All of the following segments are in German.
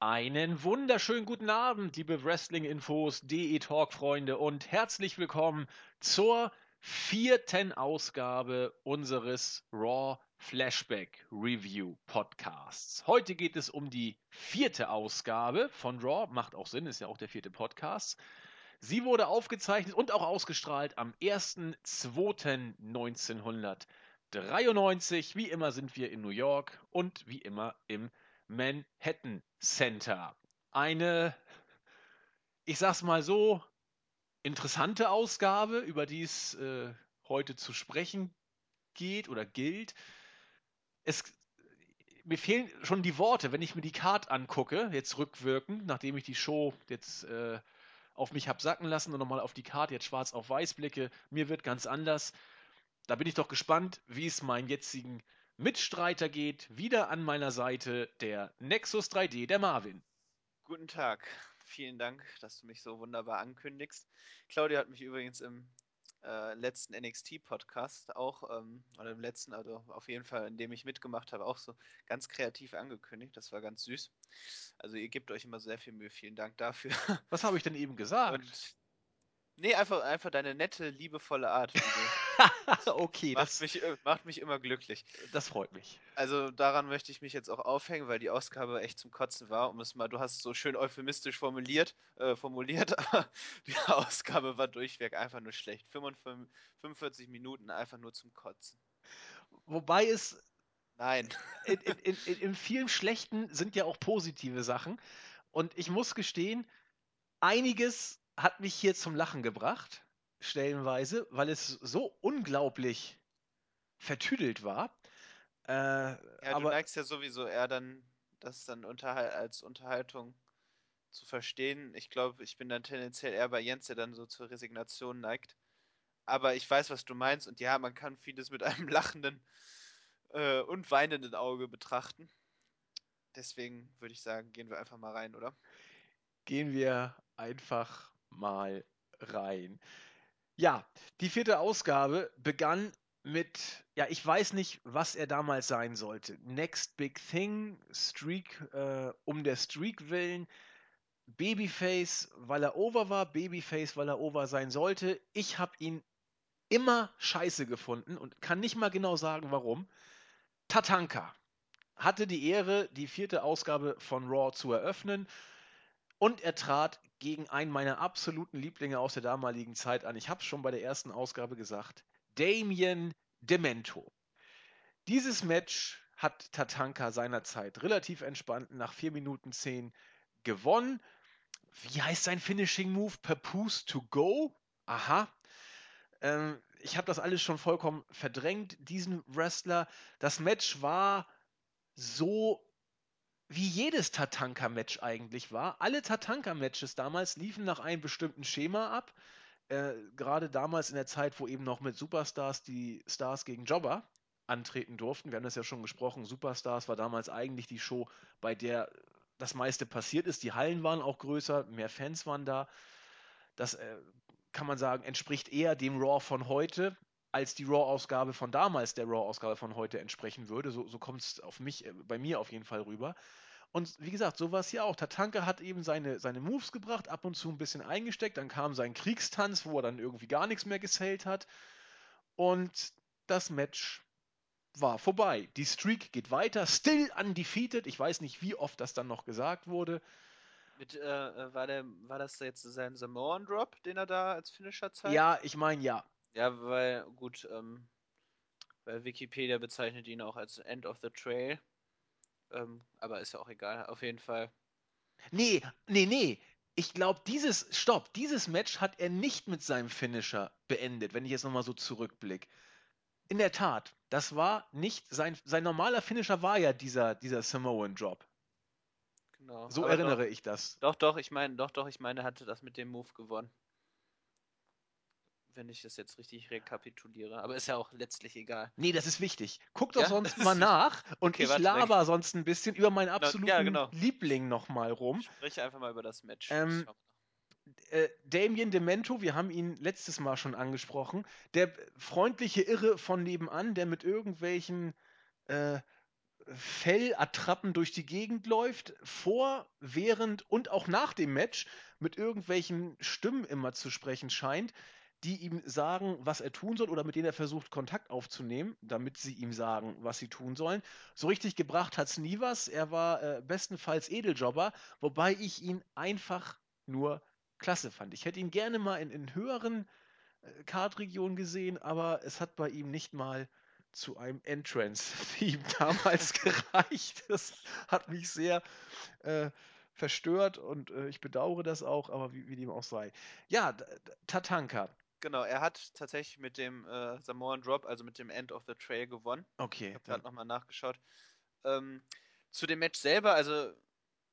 Einen wunderschönen guten Abend, liebe Wrestling-Infos, DE Talk-Freunde und herzlich willkommen zur vierten Ausgabe unseres Raw Flashback Review Podcasts. Heute geht es um die vierte Ausgabe von Raw, macht auch Sinn, ist ja auch der vierte Podcast. Sie wurde aufgezeichnet und auch ausgestrahlt am 1.2.1993. Wie immer sind wir in New York und wie immer im Manhattan Center. Eine, ich sag's mal so, interessante Ausgabe, über die es äh, heute zu sprechen geht oder gilt. Es, mir fehlen schon die Worte, wenn ich mir die Card angucke, jetzt rückwirkend, nachdem ich die Show jetzt äh, auf mich habe sacken lassen und nochmal auf die Karte jetzt schwarz auf weiß blicke. Mir wird ganz anders. Da bin ich doch gespannt, wie es meinen jetzigen Mitstreiter geht. Wieder an meiner Seite der Nexus 3D, der Marvin. Guten Tag. Vielen Dank, dass du mich so wunderbar ankündigst. Claudia hat mich übrigens im äh, letzten NXT-Podcast auch, ähm, oder im letzten, also auf jeden Fall, in dem ich mitgemacht habe, auch so ganz kreativ angekündigt. Das war ganz süß. Also ihr gebt euch immer sehr viel Mühe. Vielen Dank dafür. Was habe ich denn eben gesagt? Und nee, einfach, einfach deine nette, liebevolle Art. okay, macht, das mich, macht mich immer glücklich. Das freut mich. Also daran möchte ich mich jetzt auch aufhängen, weil die Ausgabe echt zum Kotzen war. Um es mal, du hast es so schön euphemistisch formuliert, äh, formuliert, aber die Ausgabe war durchweg einfach nur schlecht. 45, 45 Minuten einfach nur zum Kotzen. Wobei es. Nein. In, in, in, in vielen Schlechten sind ja auch positive Sachen. Und ich muss gestehen, einiges hat mich hier zum Lachen gebracht stellenweise, weil es so unglaublich vertüdelt war. Äh, ja, aber, du neigst ja sowieso eher dann, das dann unterhal als Unterhaltung zu verstehen. Ich glaube, ich bin dann tendenziell eher bei Jens, der dann so zur Resignation neigt. Aber ich weiß, was du meinst. Und ja, man kann vieles mit einem lachenden äh, und weinenden Auge betrachten. Deswegen würde ich sagen, gehen wir einfach mal rein, oder? Gehen wir einfach mal rein. Ja, die vierte Ausgabe begann mit, ja, ich weiß nicht, was er damals sein sollte. Next Big Thing, Streak äh, um der Streak willen, Babyface, weil er over war, Babyface, weil er over sein sollte. Ich habe ihn immer scheiße gefunden und kann nicht mal genau sagen, warum. Tatanka hatte die Ehre, die vierte Ausgabe von Raw zu eröffnen und er trat gegen einen meiner absoluten Lieblinge aus der damaligen Zeit an. Ich habe es schon bei der ersten Ausgabe gesagt. Damien Demento. Dieses Match hat Tatanka seinerzeit relativ entspannt nach 4 Minuten 10 gewonnen. Wie heißt sein Finishing Move? Papoose to go? Aha. Ähm, ich habe das alles schon vollkommen verdrängt, diesen Wrestler. Das Match war so wie jedes Tatanka-Match eigentlich war. Alle Tatanka-Matches damals liefen nach einem bestimmten Schema ab. Äh, Gerade damals in der Zeit, wo eben noch mit Superstars die Stars gegen Jobber antreten durften. Wir haben das ja schon gesprochen. Superstars war damals eigentlich die Show, bei der das meiste passiert ist. Die Hallen waren auch größer, mehr Fans waren da. Das äh, kann man sagen, entspricht eher dem Raw von heute als die Raw-Ausgabe von damals der Raw-Ausgabe von heute entsprechen würde. So, so kommt es auf mich, äh, bei mir auf jeden Fall rüber. Und wie gesagt, so war es hier auch. Tatanka hat eben seine, seine Moves gebracht, ab und zu ein bisschen eingesteckt. Dann kam sein Kriegstanz, wo er dann irgendwie gar nichts mehr gesellt hat. Und das Match war vorbei. Die Streak geht weiter, still undefeated. Ich weiß nicht, wie oft das dann noch gesagt wurde. Mit, äh, äh war, der, war das jetzt sein Samoan Drop, den er da als Finisher zeigt? Ja, ich meine ja. Ja, weil, gut, ähm, weil Wikipedia bezeichnet ihn auch als End of the Trail. Ähm, aber ist ja auch egal, auf jeden Fall. Nee, nee, nee. Ich glaube, dieses, stopp, dieses Match hat er nicht mit seinem Finisher beendet, wenn ich jetzt nochmal so zurückblicke. In der Tat, das war nicht, sein, sein normaler Finisher war ja dieser, dieser Samoan Drop. Genau. So erinnere doch, ich das. Doch, doch, ich meine, doch, doch, ich meine, er hatte das mit dem Move gewonnen wenn ich das jetzt richtig rekapituliere. Aber ist ja auch letztlich egal. Nee, das ist wichtig. Guck doch ja? sonst mal nach und okay, ich laber weg. sonst ein bisschen über meinen absoluten ja, genau. Liebling nochmal rum. Sprich einfach mal über das Match. Ähm, äh, Damien Demento, wir haben ihn letztes Mal schon angesprochen, der freundliche Irre von nebenan, der mit irgendwelchen äh, Fellattrappen durch die Gegend läuft, vor, während und auch nach dem Match mit irgendwelchen Stimmen immer zu sprechen scheint, die ihm sagen, was er tun soll oder mit denen er versucht, Kontakt aufzunehmen, damit sie ihm sagen, was sie tun sollen. So richtig gebracht hat es nie was. Er war äh, bestenfalls Edeljobber, wobei ich ihn einfach nur klasse fand. Ich hätte ihn gerne mal in, in höheren äh, Kartregionen gesehen, aber es hat bei ihm nicht mal zu einem Entrance-Theme damals gereicht. Das hat mich sehr äh, verstört und äh, ich bedauere das auch, aber wie, wie dem auch sei. Ja, Tatanka. Genau, er hat tatsächlich mit dem äh, Samoan Drop, also mit dem End of the Trail gewonnen. Okay. Ich habe gerade nochmal nachgeschaut. Ähm, zu dem Match selber, also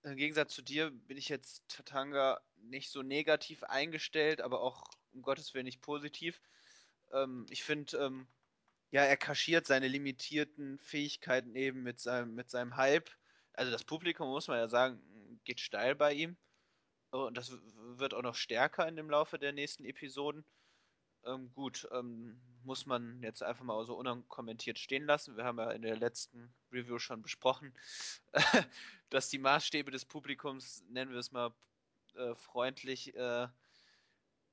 im Gegensatz zu dir bin ich jetzt Tatanga nicht so negativ eingestellt, aber auch um Gottes Willen nicht positiv. Ähm, ich finde, ähm, ja, er kaschiert seine limitierten Fähigkeiten eben mit seinem, mit seinem Hype. Also das Publikum, muss man ja sagen, geht steil bei ihm. Und das wird auch noch stärker in dem Laufe der nächsten Episoden. Ähm, gut, ähm, muss man jetzt einfach mal so unkommentiert stehen lassen. Wir haben ja in der letzten Review schon besprochen, dass die Maßstäbe des Publikums, nennen wir es mal äh, freundlich, äh,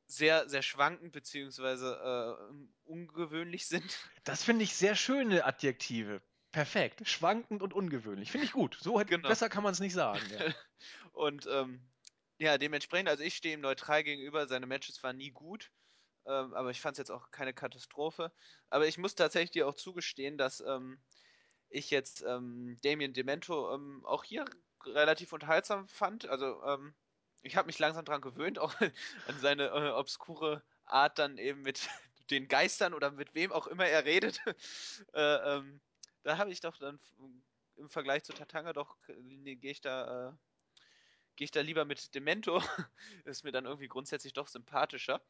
sehr, sehr schwankend beziehungsweise äh, ungewöhnlich sind. Das finde ich sehr schöne Adjektive. Perfekt. Schwankend und ungewöhnlich. Finde ich gut. So genau. besser kann man es nicht sagen. Ja. und ähm, ja, dementsprechend, also ich stehe ihm neutral gegenüber. Seine Matches waren nie gut. Ähm, aber ich fand es jetzt auch keine Katastrophe. Aber ich muss tatsächlich dir auch zugestehen, dass ähm, ich jetzt ähm, Damien Demento ähm, auch hier relativ unterhaltsam fand. Also ähm, ich habe mich langsam daran gewöhnt, auch an seine äh, obskure Art dann eben mit den Geistern oder mit wem auch immer er redet. äh, ähm, da habe ich doch dann im Vergleich zu Tatanga doch, nee, gehe ich da, äh, gehe ich da lieber mit Demento. ist mir dann irgendwie grundsätzlich doch sympathischer.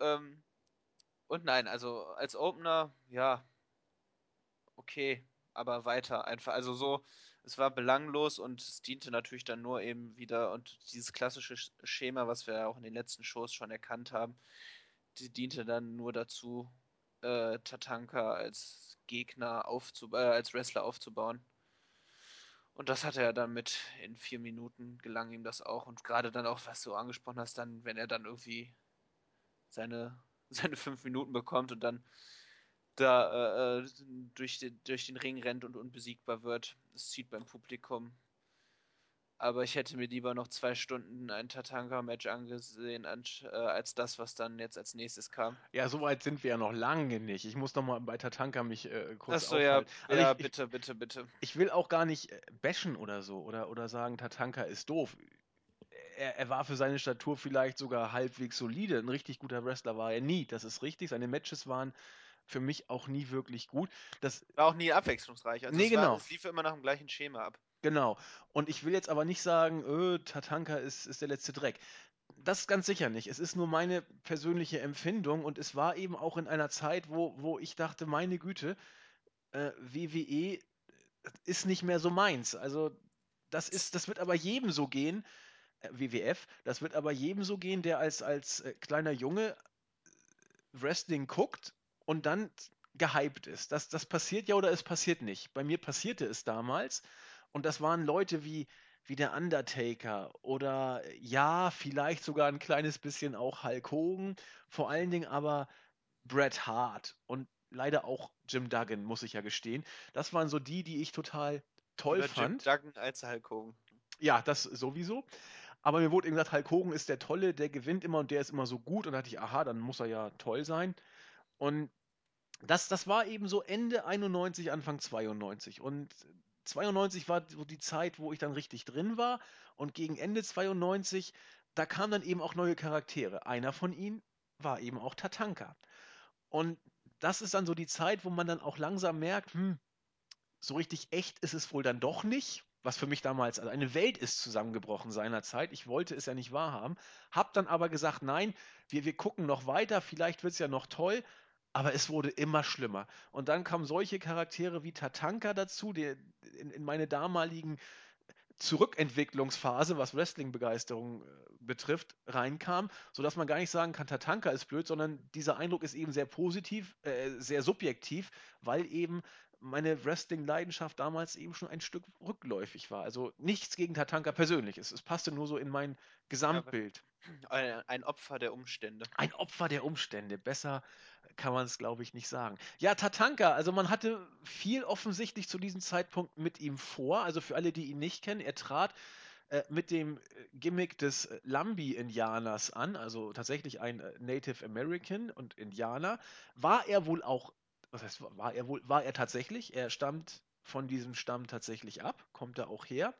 Ähm, und nein, also als Opener, ja, okay, aber weiter einfach. Also so, es war belanglos und es diente natürlich dann nur eben wieder und dieses klassische Schema, was wir auch in den letzten Shows schon erkannt haben, die diente dann nur dazu, äh, Tatanka als Gegner aufzubauen, äh, als Wrestler aufzubauen. Und das hat er dann mit in vier Minuten gelang ihm das auch. Und gerade dann auch, was du angesprochen hast, dann, wenn er dann irgendwie seine seine fünf Minuten bekommt und dann da äh, äh, durch, den, durch den Ring rennt und unbesiegbar wird. Es zieht beim Publikum. Aber ich hätte mir lieber noch zwei Stunden ein Tatanka-Match angesehen, als, äh, als das, was dann jetzt als nächstes kam. Ja, so weit sind wir ja noch lange nicht. Ich muss noch mal bei Tatanka mich äh, kurz Achso, ja, also ja ich, bitte, bitte, bitte. Ich will auch gar nicht äh, bashen oder so oder, oder sagen, Tatanka ist doof er, er, war für seine Statur vielleicht sogar halbwegs solide. Ein richtig guter Wrestler war er nie. Das ist richtig. Seine Matches waren für mich auch nie wirklich gut. Das war auch nie abwechslungsreich. Also nee, es, genau. War, es lief immer nach dem gleichen Schema ab. Genau. Und ich will jetzt aber nicht sagen, öh, Tatanka ist, ist der letzte Dreck. Das ganz sicher nicht. Es ist nur meine persönliche Empfindung und es war eben auch in einer Zeit, wo, wo ich dachte, meine Güte, äh, WWE ist nicht mehr so meins. Also das ist, das wird aber jedem so gehen, WWF. Das wird aber jedem so gehen, der als, als äh, kleiner Junge Wrestling guckt und dann gehypt ist. Das, das passiert ja oder es passiert nicht. Bei mir passierte es damals und das waren Leute wie, wie der Undertaker oder ja, vielleicht sogar ein kleines bisschen auch Hulk Hogan, vor allen Dingen aber Bret Hart und leider auch Jim Duggan, muss ich ja gestehen. Das waren so die, die ich total toll Oder fand. Jim Duggan als Hulk Hogan. Ja, das sowieso. Aber mir wurde eben gesagt, Hulk Hogan ist der Tolle, der gewinnt immer und der ist immer so gut. Und da dachte ich, aha, dann muss er ja toll sein. Und das, das war eben so Ende 91, Anfang 92. Und 92 war so die Zeit, wo ich dann richtig drin war. Und gegen Ende 92, da kamen dann eben auch neue Charaktere. Einer von ihnen war eben auch Tatanka. Und das ist dann so die Zeit, wo man dann auch langsam merkt, hm, so richtig echt ist es wohl dann doch nicht was für mich damals, also eine Welt ist zusammengebrochen seinerzeit. Ich wollte es ja nicht wahrhaben. Hab dann aber gesagt, nein, wir, wir gucken noch weiter, vielleicht wird es ja noch toll. Aber es wurde immer schlimmer. Und dann kamen solche Charaktere wie Tatanka dazu, der in, in meine damaligen Zurückentwicklungsphase, was Wrestling-Begeisterung äh, betrifft, reinkam, sodass man gar nicht sagen kann, Tatanka ist blöd, sondern dieser Eindruck ist eben sehr positiv, äh, sehr subjektiv, weil eben meine Wrestling-Leidenschaft damals eben schon ein Stück rückläufig war. Also nichts gegen Tatanka persönlich. Es, es passte nur so in mein Gesamtbild. Ein, ein Opfer der Umstände. Ein Opfer der Umstände. Besser kann man es, glaube ich, nicht sagen. Ja, Tatanka, also man hatte viel offensichtlich zu diesem Zeitpunkt mit ihm vor. Also für alle, die ihn nicht kennen, er trat äh, mit dem Gimmick des Lambi-Indianers an, also tatsächlich ein äh, Native American und Indianer. War er wohl auch, was heißt, war er wohl, war er tatsächlich, er stammt von diesem Stamm tatsächlich ab, kommt er auch her.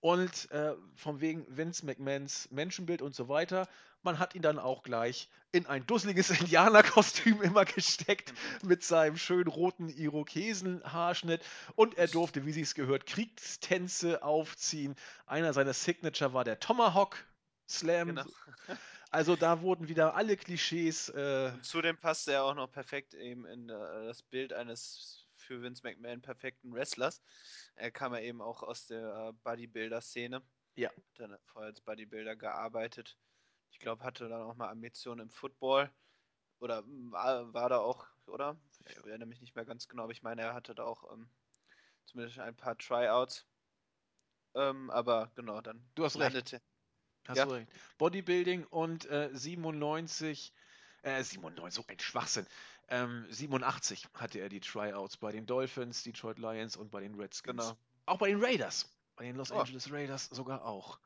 Und äh, von wegen Vince McMahons Menschenbild und so weiter, man hat ihn dann auch gleich in ein dusseliges Indianerkostüm immer gesteckt mit seinem schönen roten Irokesenhaarschnitt und er durfte, wie sie es gehört, Kriegstänze aufziehen. Einer seiner Signature war der Tomahawk Slam. Genau. Also da wurden wieder alle Klischees. Äh zudem passte er auch noch perfekt eben in äh, das Bild eines für Vince McMahon perfekten Wrestlers. Er kam ja eben auch aus der äh, Bodybuilder-Szene. Ja. Hat dann vorher als Bodybuilder gearbeitet. Ich glaube, hatte dann auch mal Ambitionen im Football. Oder hm, war, war da auch, oder? Ich erinnere mich nicht mehr ganz genau, aber ich meine, er hatte da auch ähm, zumindest ein paar Tryouts. Ähm, aber genau, dann du hast landete. Recht. Hast ja. du recht. Bodybuilding und äh, 97, äh, 97, so ein Schwachsinn. Ähm, 87 hatte er die Tryouts bei den Dolphins, Detroit Lions und bei den Redskins. Genau. Auch bei den Raiders. Bei den Los oh. Angeles Raiders sogar auch.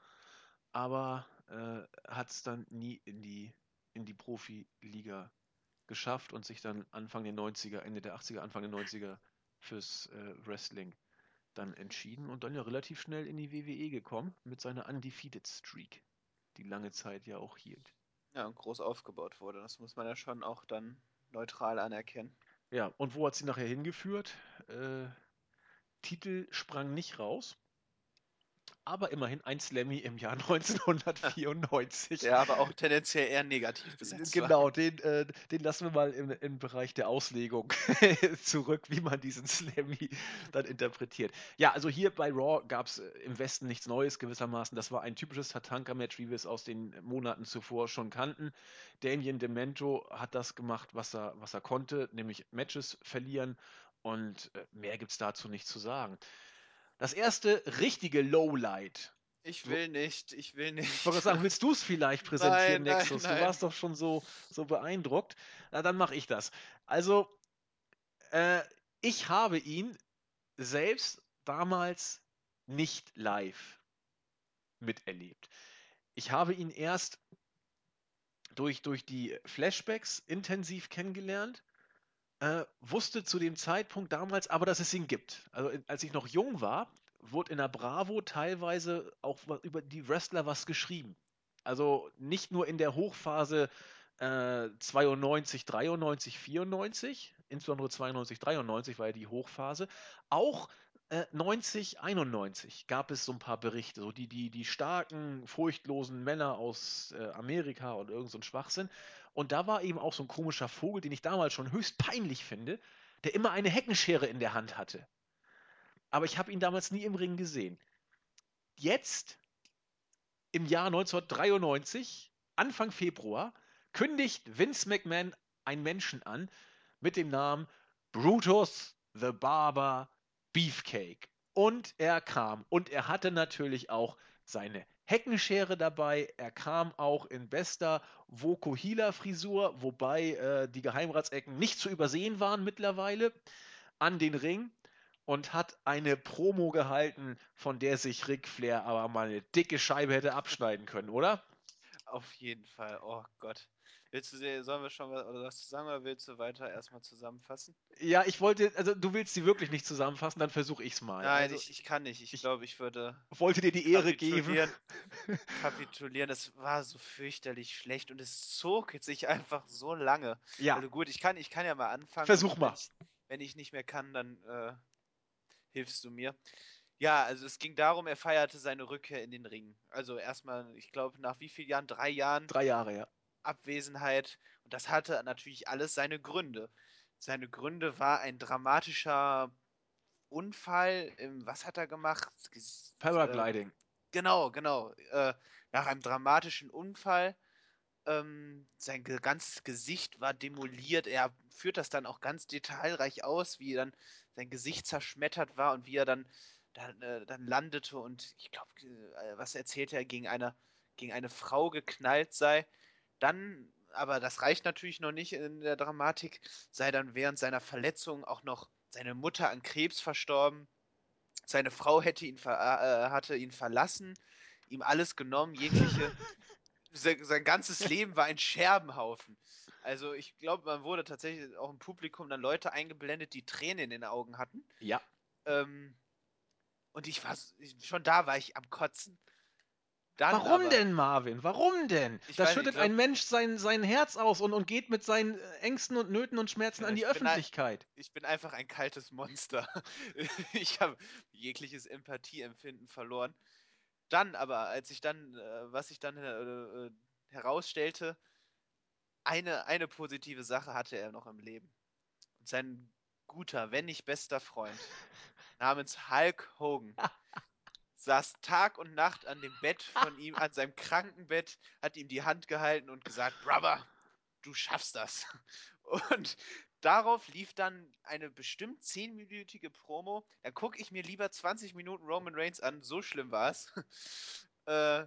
Aber äh, hat es dann nie in die, in die Profiliga geschafft und sich dann Anfang der 90er, Ende der 80er, Anfang der 90er fürs äh, Wrestling dann entschieden und dann ja relativ schnell in die WWE gekommen mit seiner Undefeated Streak, die lange Zeit ja auch hielt. Ja, und groß aufgebaut wurde. Das muss man ja schon auch dann neutral anerkennen. Ja, und wo hat sie nachher hingeführt? Äh, Titel sprang nicht raus aber immerhin ein Slammy im Jahr 1994. Der aber auch tendenziell eher negativ besetzt Genau, den, äh, den lassen wir mal im, im Bereich der Auslegung zurück, wie man diesen Slammy dann interpretiert. Ja, also hier bei Raw gab es äh, im Westen nichts Neues gewissermaßen. Das war ein typisches Tatanka-Match, wie wir es aus den Monaten zuvor schon kannten. Damien Demento hat das gemacht, was er, was er konnte, nämlich Matches verlieren und äh, mehr gibt es dazu nicht zu sagen. Das erste richtige Lowlight. Ich will nicht, ich will nicht. Ich wollte sagen, willst du es vielleicht präsentieren, nein, Nexus? Nein, nein. Du warst doch schon so, so beeindruckt. Na, dann mache ich das. Also, äh, ich habe ihn selbst damals nicht live miterlebt. Ich habe ihn erst durch, durch die Flashbacks intensiv kennengelernt äh, wusste zu dem Zeitpunkt damals aber, dass es ihn gibt. Also als ich noch jung war, wurde in der Bravo teilweise auch über die Wrestler was geschrieben. Also nicht nur in der Hochphase äh, 92, 93, 94, insbesondere 92, 93 war ja die Hochphase, auch äh, 90, 91 gab es so ein paar Berichte, so die, die, die starken, furchtlosen Männer aus äh, Amerika und irgend so ein Schwachsinn. Und da war eben auch so ein komischer Vogel, den ich damals schon höchst peinlich finde, der immer eine Heckenschere in der Hand hatte. Aber ich habe ihn damals nie im Ring gesehen. Jetzt, im Jahr 1993, Anfang Februar, kündigt Vince McMahon einen Menschen an mit dem Namen Brutus the Barber Beefcake. Und er kam. Und er hatte natürlich auch seine Heckenschere dabei. Er kam auch in bester Vokuhila-Frisur, wobei äh, die Geheimratsecken nicht zu übersehen waren mittlerweile, an den Ring und hat eine Promo gehalten, von der sich Ric Flair aber mal eine dicke Scheibe hätte abschneiden können, oder? Auf jeden Fall. Oh Gott. Willst du, sollen wir schon was, oder was sagen oder willst du weiter erstmal zusammenfassen? Ja, ich wollte, also du willst sie wirklich nicht zusammenfassen, dann versuche ich es mal. Nein, also, ich, ich kann nicht. Ich, ich glaube, ich würde. Wollte dir die Ehre geben. kapitulieren. Das war so fürchterlich schlecht und es zog sich einfach so lange. Ja. Also gut, ich kann, ich kann ja mal anfangen. Versuch mal. Wenn ich, wenn ich nicht mehr kann, dann äh, hilfst du mir. Ja, also es ging darum, er feierte seine Rückkehr in den Ring. Also erstmal, ich glaube, nach wie vielen Jahren? Drei Jahren? Drei Jahre, ja. Abwesenheit. Und das hatte natürlich alles seine Gründe. Seine Gründe war ein dramatischer Unfall. Im, was hat er gemacht? Paragliding. Äh, genau, genau. Äh, nach einem dramatischen Unfall Ähm, sein ganzes Gesicht war demoliert. Er führt das dann auch ganz detailreich aus, wie dann sein Gesicht zerschmettert war und wie er dann, dann, äh, dann landete und ich glaube, äh, was erzählt er, gegen eine, gegen eine Frau geknallt sei. Dann, aber das reicht natürlich noch nicht in der Dramatik, sei dann während seiner Verletzung auch noch seine Mutter an Krebs verstorben. Seine Frau hätte ihn, äh, hatte ihn verlassen, ihm alles genommen, jegliche sein ganzes Leben war ein Scherbenhaufen. Also ich glaube, man wurde tatsächlich auch im Publikum dann Leute eingeblendet, die Tränen in den Augen hatten. Ja. Ähm, und ich war schon da war ich am Kotzen. Dann Warum aber, denn, Marvin? Warum denn? Da schüttet glaub, ein Mensch sein, sein Herz aus und, und geht mit seinen Ängsten und Nöten und Schmerzen ja, an die Öffentlichkeit. Ein, ich bin einfach ein kaltes Monster. ich habe jegliches Empathieempfinden verloren. Dann aber, als ich dann, äh, was ich dann äh, äh, herausstellte, eine, eine positive Sache hatte er noch im Leben. Und sein guter, wenn nicht bester Freund namens Hulk Hogan saß Tag und Nacht an dem Bett von ihm, an seinem Krankenbett, hat ihm die Hand gehalten und gesagt, Brother, du schaffst das. Und darauf lief dann eine bestimmt 10-minütige Promo. Da gucke ich mir lieber 20 Minuten Roman Reigns an, so schlimm war es. äh,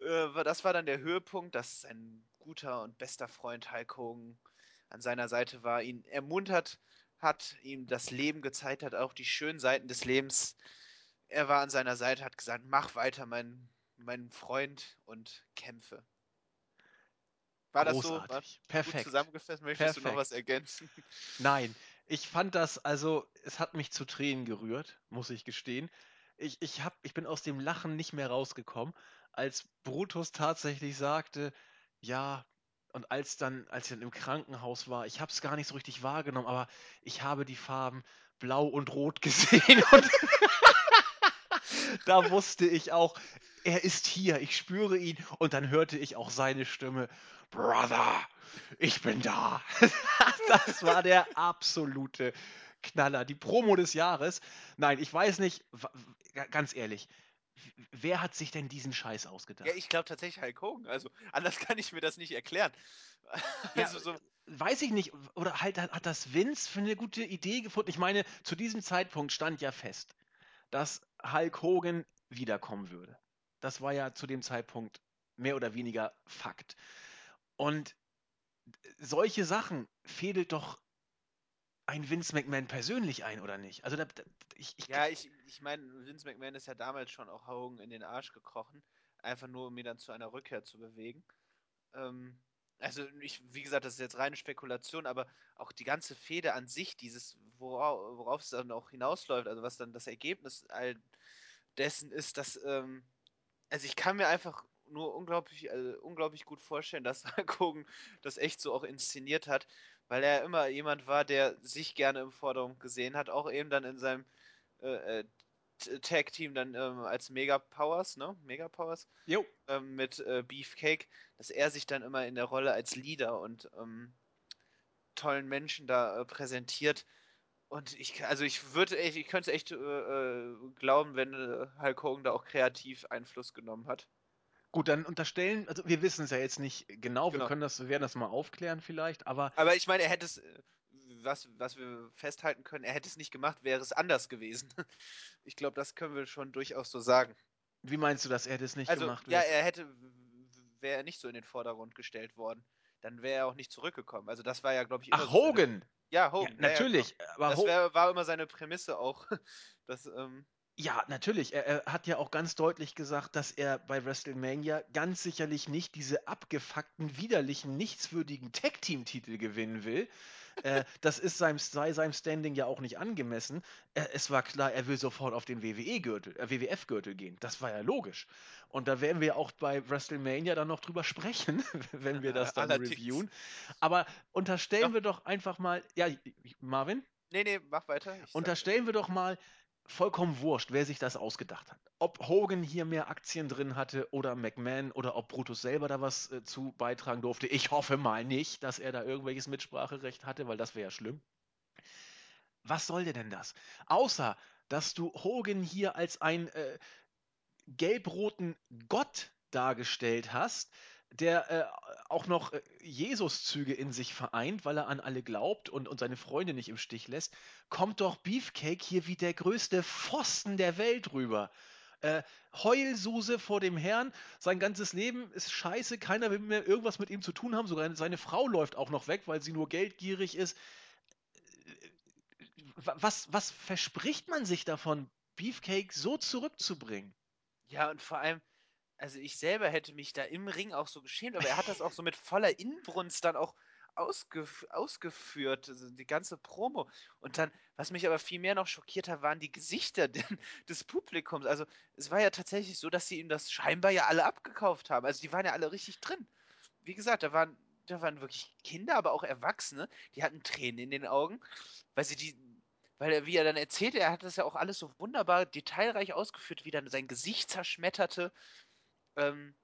äh, das war dann der Höhepunkt, dass sein guter und bester Freund Hulk Hogan an seiner Seite war, ihn ermuntert hat, ihm das Leben gezeigt hat, auch die schönen Seiten des Lebens. Er war an seiner Seite, hat gesagt, mach weiter, mein, mein Freund, und kämpfe. War Großartig. das so? Perfekt. zusammengefasst? Möchtest Perfekt. du noch was ergänzen? Nein, ich fand das, also, es hat mich zu Tränen gerührt, muss ich gestehen. Ich, ich, hab, ich bin aus dem Lachen nicht mehr rausgekommen, als Brutus tatsächlich sagte, ja, und als dann, als ich dann im Krankenhaus war, ich habe es gar nicht so richtig wahrgenommen, aber ich habe die Farben blau und rot gesehen und da wusste ich auch, er ist hier, ich spüre ihn und dann hörte ich auch seine Stimme, Brother, ich bin da. das war der absolute Knaller, die Promo des Jahres. Nein, ich weiß nicht, ganz ehrlich, wer hat sich denn diesen Scheiß ausgedacht? Ja, ich glaube tatsächlich Hulk Hogan. Also anders kann ich mir das nicht erklären. Ja, also so weiß ich nicht. Oder halt hat das Vince für eine gute Idee gefunden. Ich meine, zu diesem Zeitpunkt stand ja fest, dass Hulk Hogan wiederkommen würde. Das war ja zu dem Zeitpunkt mehr oder weniger Fakt. Und solche Sachen fädelt doch ein Vince McMahon persönlich ein, oder nicht? Also da, da, ich, ich, ja, ich, ich meine, Vince McMahon ist ja damals schon auch Hogan in den Arsch gekrochen, einfach nur um ihn dann zu einer Rückkehr zu bewegen. Ähm, also ich, wie gesagt, das ist jetzt reine Spekulation, aber auch die ganze Fehde an sich, dieses, worauf, worauf es dann auch hinausläuft, also was dann das Ergebnis all dessen ist, dass, ähm, also ich kann mir einfach nur unglaublich, also unglaublich gut vorstellen, dass Hogan das echt so auch inszeniert hat, weil er immer jemand war, der sich gerne im Vordergrund gesehen hat, auch eben dann in seinem äh, äh Tag-Team dann ähm, als Mega Powers, ne? Mega Powers. Jo. Ähm, mit äh, Beefcake, dass er sich dann immer in der Rolle als Leader und ähm, tollen Menschen da äh, präsentiert. Und ich, also ich würde, ich könnte echt äh, äh, glauben, wenn äh, Hulk Hogan da auch kreativ Einfluss genommen hat. Gut, dann unterstellen, also wir wissen es ja jetzt nicht genau, genau, wir können das, wir werden das mal aufklären vielleicht, aber. Aber ich meine, er hätte es, was, was wir festhalten können, er hätte es nicht gemacht, wäre es anders gewesen. Ich glaube, das können wir schon durchaus so sagen. Wie meinst du, dass er das nicht also, gemacht Ja, er hätte, wäre er nicht so in den Vordergrund gestellt worden, dann wäre er auch nicht zurückgekommen. Also das war ja, glaube ich, immer Ach, so Hogan! Seine, ja, Hogan. Ja, natürlich. Ja, aber das wär, war immer seine Prämisse auch. dass, ähm, ja, natürlich. Er, er, hat ja auch ganz deutlich gesagt, dass er bei WrestleMania ganz sicherlich nicht diese abgefuckten, widerlichen, nichtswürdigen Tag-Team-Titel gewinnen will. Äh, das ist seinem, sei seinem Standing ja auch nicht angemessen. Äh, es war klar, er will sofort auf den WWE-Gürtel, äh, WWF-Gürtel gehen. Das war ja logisch. Und da werden wir auch bei WrestleMania dann noch drüber sprechen, wenn wir das dann Allerdings. reviewen. Aber unterstellen ja. wir doch einfach mal, ja, Marvin? Nee, nee, mach weiter. Unterstellen wir doch mal, vollkommen wurscht, wer sich das ausgedacht hat. Ob Hogan hier mehr Aktien drin hatte oder McMahon oder ob Brutus selber da was äh, zu beitragen durfte. Ich hoffe mal nicht, dass er da irgendwelches Mitspracherecht hatte, weil das wäre ja schlimm. Was soll denn das? Außer, dass du Hogan hier als einen äh, gelb-roten Gott dargestellt hast, der äh, auch noch äh, Jesus-Züge in sich vereint, weil er an alle glaubt und, und seine Freunde nicht im Stich lässt, kommt doch Beefcake hier wie der größte Pfosten der Welt rüber. Äh, Heulsuse vor dem Herrn, sein ganzes Leben ist scheiße, keiner will mehr irgendwas mit ihm zu tun haben, sogar seine Frau läuft auch noch weg, weil sie nur geldgierig ist. Was, was verspricht man sich davon, Beefcake so zurückzubringen? Ja, und vor allem, also ich selber hätte mich da im Ring auch so geschämt, aber er hat das auch so mit voller Inbrunst dann auch ausgef ausgeführt, also die ganze Promo. Und dann, was mich aber viel mehr noch schockiert hat, waren die Gesichter des Publikums. Also es war ja tatsächlich so, dass sie ihm das scheinbar ja alle abgekauft haben. Also die waren ja alle richtig drin. Wie gesagt, da waren, da waren wirklich Kinder, aber auch Erwachsene, die hatten Tränen in den Augen, weil sie die, weil er, wie er dann erzählte, er hat das ja auch alles so wunderbar detailreich ausgeführt, wie dann sein Gesicht zerschmetterte. Ähm,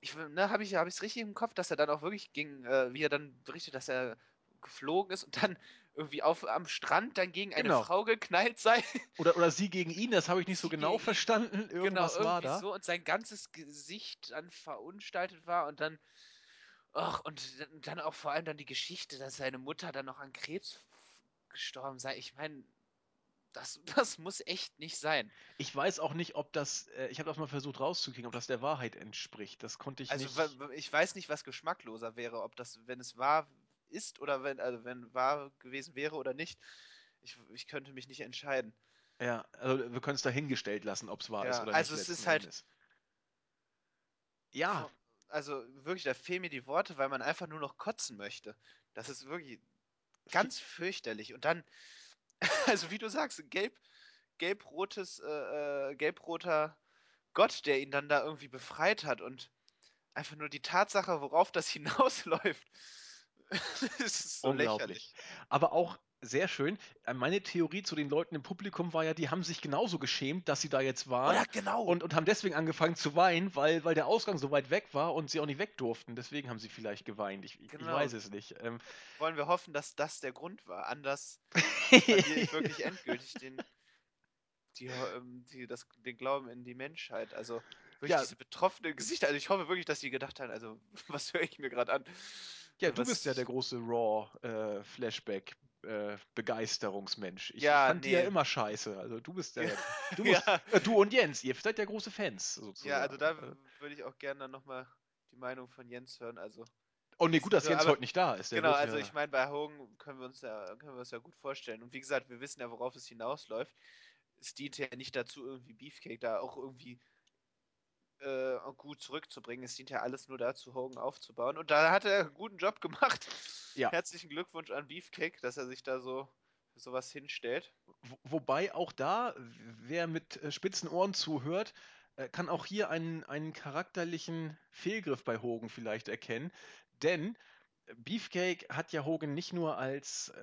ich, ne, habe ich es hab richtig im Kopf, dass er dann auch wirklich ging, äh, wie er dann berichtet, dass er geflogen ist und dann irgendwie auf, am Strand dann gegen eine Genau. Frau geknallt sei. Oder, oder sie gegen ihn, das habe ich nicht so Sie genau verstanden. genau, Irgendwas irgendwie war da. so und sein ganzes Gesicht dann verunstaltet war und dann, ach, und dann auch vor allem dann die Geschichte, dass seine Mutter dann noch an Krebs gestorben sei. Ich meine, das, das muss echt nicht sein. Ich weiß auch nicht, ob das, äh, ich habe das mal versucht rauszukriegen, ob das der Wahrheit entspricht. Das konnte ich Also nicht. wa- ich weiß nicht, was geschmackloser wäre, ob das, wenn es wahr ist oder wenn, also wenn wahr gewesen wäre oder nicht. Ich, ich könnte mich nicht entscheiden. Ja, also wir können es dahingestellt lassen, ob es wahr ist Ja, oder also nicht. es letzten ist halt- Endes. Ja, Also wirklich, da fehlen mir die Worte, weil man einfach nur noch kotzen möchte. Das ist wirklich ganz fürchterlich. Und dann, also wie du sagst, gelb, gelb-rotes, äh, äh, gelb-roter Gott, der ihn dann da irgendwie befreit hat und einfach nur die Tatsache, worauf das hinausläuft. das ist so Unglaublich. lächerlich. aber auch sehr schön. Äh, Meine Theorie zu den Leuten im Publikum war ja, die haben sich genauso geschämt, dass sie da jetzt waren. Oder genau. Und, und haben deswegen angefangen zu weinen, weil, weil der Ausgang so weit weg war und sie auch nicht weg durften. Deswegen haben sie vielleicht geweint. Ich, ich Genau. weiß es nicht. Ähm, wollen wir hoffen, dass das der Grund war. Anders verliere ich wirklich endgültig den, die, ähm, die, das, den Glauben in die Menschheit. Also wirklich Ja. diese betroffenen Gesichter. Also ich hoffe wirklich, dass die gedacht haben, also was höre ich mir gerade an? ja, du bist ja der große Raw-Flashback-Begeisterungsmensch. ich, Ja, fand die ja nee. immer scheiße. Also du bist. Ja. Du, musst, Ja. äh, du und Jens, ihr seid ja große Fans sozusagen. Ja, also da Äh, würde ich auch gerne dann nochmal die Meinung von Jens hören. Also Oh nee, gut, dass Ja, Jens aber- heute nicht da ist. Der genau, also ja, ich meine, bei Hogan können wir uns ja, können wir uns ja gut vorstellen. Und wie gesagt, wir wissen ja, worauf es hinausläuft. Es dient ja nicht dazu, irgendwie Beefcake da auch irgendwie äh, gut zurückzubringen. Es dient ja alles nur dazu, Hogan aufzubauen. Und da hat er einen guten Job gemacht. Ja. Herzlichen Glückwunsch an Beefcake, dass er sich da so sowas hinstellt. Wo- Wobei auch da, wer mit äh, spitzen Ohren zuhört, äh, kann auch hier einen, einen charakterlichen Fehlgriff bei Hogan vielleicht erkennen. Denn Beefcake hat ja Hogan nicht nur als äh,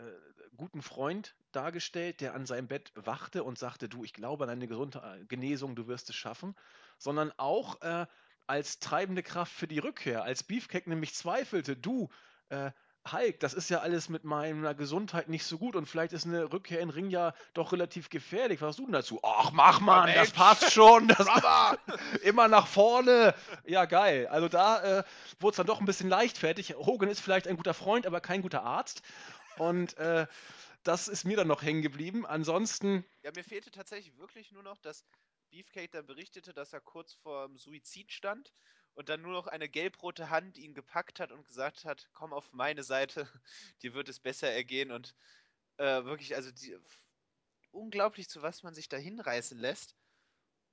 guten Freund dargestellt, der an seinem Bett wachte und sagte, du, ich glaube an deine Gesund äh, Genesung, du wirst es schaffen, sondern auch äh, als treibende Kraft für die Rückkehr. Als Beefcake nämlich zweifelte, du, äh, Hulk, das ist ja alles mit meiner Gesundheit nicht so gut und vielleicht ist eine Rückkehr in Ring ja doch relativ gefährlich. Was hast du denn dazu? Ach, mach mal, das passt schon. Das immer nach vorne. Ja, geil. Also da äh, wurde es dann doch ein bisschen leichtfertig. Hogan ist vielleicht ein guter Freund, aber kein guter Arzt. Und äh, das ist mir dann noch hängen geblieben. Ansonsten, Ja, mir fehlte tatsächlich wirklich nur noch, dass Beefcake dann berichtete, dass er kurz vor dem Suizid stand und dann nur noch eine gelbrote Hand ihn gepackt hat und gesagt hat, komm auf meine Seite, dir wird es besser ergehen und äh, wirklich, also die, unglaublich, zu was man sich da hinreißen lässt.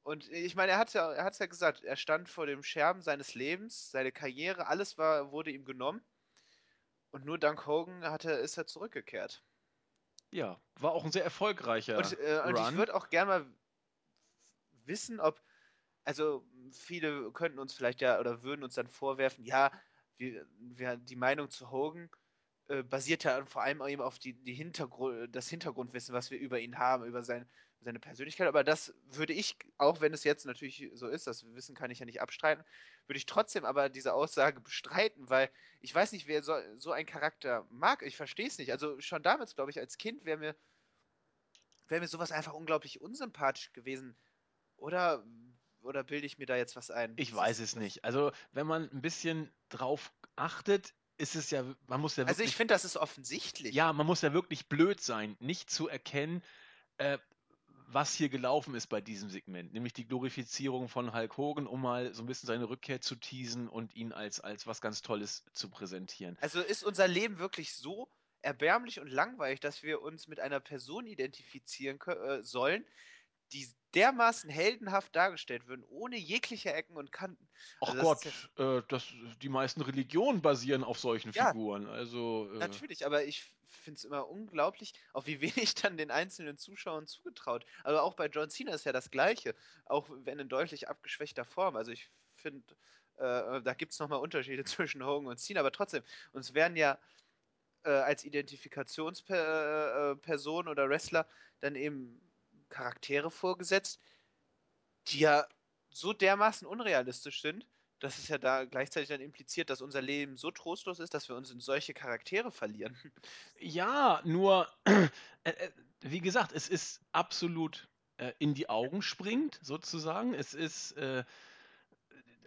Und ich meine, er hat ja, er hat's ja gesagt, er stand vor dem Scherben seines Lebens, seine Karriere, alles war, wurde ihm genommen. Und nur dank Hogan hat er, ist er zurückgekehrt. ja, war auch ein sehr erfolgreicher Und, äh, und ich würde auch gerne mal wissen, ob, also viele könnten uns vielleicht ja oder würden uns dann vorwerfen, ja, wir, wir, die Meinung zu Hogan äh, basiert ja vor allem eben auf die, die Hintergrund, das Hintergrundwissen, was wir über ihn haben, über sein, seine Persönlichkeit. Aber das würde ich, auch wenn es jetzt natürlich so ist, das Wissen kann ich ja nicht abstreiten, würde ich trotzdem aber diese Aussage bestreiten, weil ich weiß nicht, wer so, so einen Charakter mag. Ich verstehe es nicht. Also schon damals, glaube ich, als Kind wäre mir, wäre mir sowas einfach unglaublich unsympathisch gewesen. Oder oder bilde ich mir da jetzt was ein? Ich weiß es nicht. Also, wenn man ein bisschen drauf achtet, ist es ja, man muss ja wirklich. Also, ich finde, das ist offensichtlich. Ja, man muss ja wirklich blöd sein, nicht zu erkennen, äh, was hier gelaufen ist bei diesem Segment, nämlich die Glorifizierung von Hulk Hogan, um mal so ein bisschen seine Rückkehr zu teasen und ihn als, als was ganz Tolles zu präsentieren. Also ist unser Leben wirklich so erbärmlich und langweilig, dass wir uns mit einer Person identifizieren äh, sollen, die dermaßen heldenhaft dargestellt würden, ohne jegliche Ecken und Kanten. Ach also Gott, ja, äh, das, die meisten Religionen basieren auf solchen ja, Figuren. Also, äh, natürlich, aber ich finde es immer unglaublich, auf wie wenig dann den einzelnen Zuschauern zugetraut. Also auch bei John Cena ist ja das Gleiche, auch wenn in deutlich abgeschwächter Form. Also ich finde, äh, da gibt es nochmal Unterschiede zwischen Hogan und Cena, aber trotzdem, uns werden ja äh, als Identifikationsperson äh, oder Wrestler dann eben Charaktere vorgesetzt, die ja so dermaßen unrealistisch sind, dass es ja da gleichzeitig dann impliziert, dass unser Leben so trostlos ist, dass wir uns in solche Charaktere verlieren. Ja, nur, äh, äh, wie gesagt, es ist absolut äh, in die Augen springend, sozusagen. Es ist äh,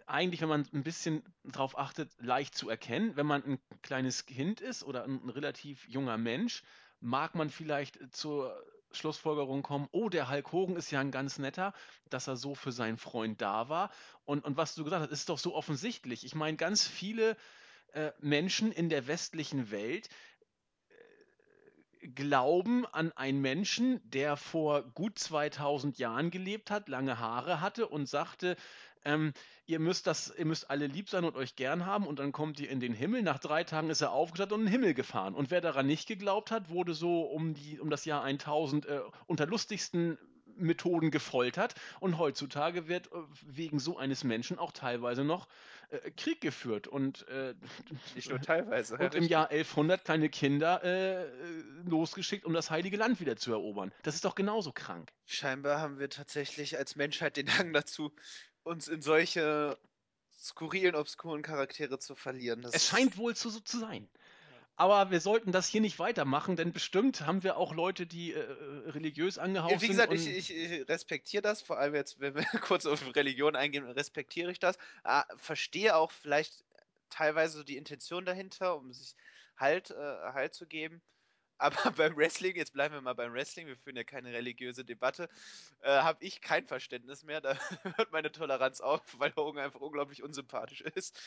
eigentlich, wenn man ein bisschen drauf achtet, leicht zu erkennen. Wenn man ein kleines Kind ist oder ein, ein relativ junger Mensch, mag man vielleicht zur Schlussfolgerung kommen, oh, der Hulk Hogan ist ja ein ganz netter, dass er so für seinen Freund da war. Und, und was du gesagt hast, ist doch so offensichtlich. Ich meine, ganz viele äh, Menschen in der westlichen Welt äh, glauben an einen Menschen, der vor gut 2000 Jahren gelebt hat, lange Haare hatte und sagte, ähm, ihr müsst das, ihr müsst alle lieb sein und euch gern haben und dann kommt ihr in den Himmel. Nach drei Tagen ist er aufgestanden und in den Himmel gefahren. Und wer daran nicht geglaubt hat, wurde so um die, um das Jahr 1000 äh, unter lustigsten Methoden gefoltert und heutzutage wird äh, wegen so eines Menschen auch teilweise noch äh, Krieg geführt und äh, nicht nur teilweise und im Jahr 1100 kleine Kinder äh, losgeschickt, um das heilige Land wieder zu erobern. Das ist doch genauso krank. Scheinbar haben wir tatsächlich als Menschheit den Hang dazu, uns in solche skurrilen, obskuren Charaktere zu verlieren. Das es scheint wohl so, so zu sein. Aber wir sollten das hier nicht weitermachen, denn bestimmt haben wir auch Leute, die äh, religiös angehaucht sind. Wie gesagt, ich, ich, ich, respektiere das, vor allem jetzt, wenn wir kurz auf Religion eingehen, respektiere ich das. Ah, verstehe auch vielleicht teilweise so die Intention dahinter, um sich Halt, äh, halt zu geben. Aber beim Wrestling, jetzt bleiben wir mal beim Wrestling, wir führen ja keine religiöse Debatte, äh, habe ich kein Verständnis mehr. Da hört meine Toleranz auf, weil Hogan einfach unglaublich unsympathisch ist.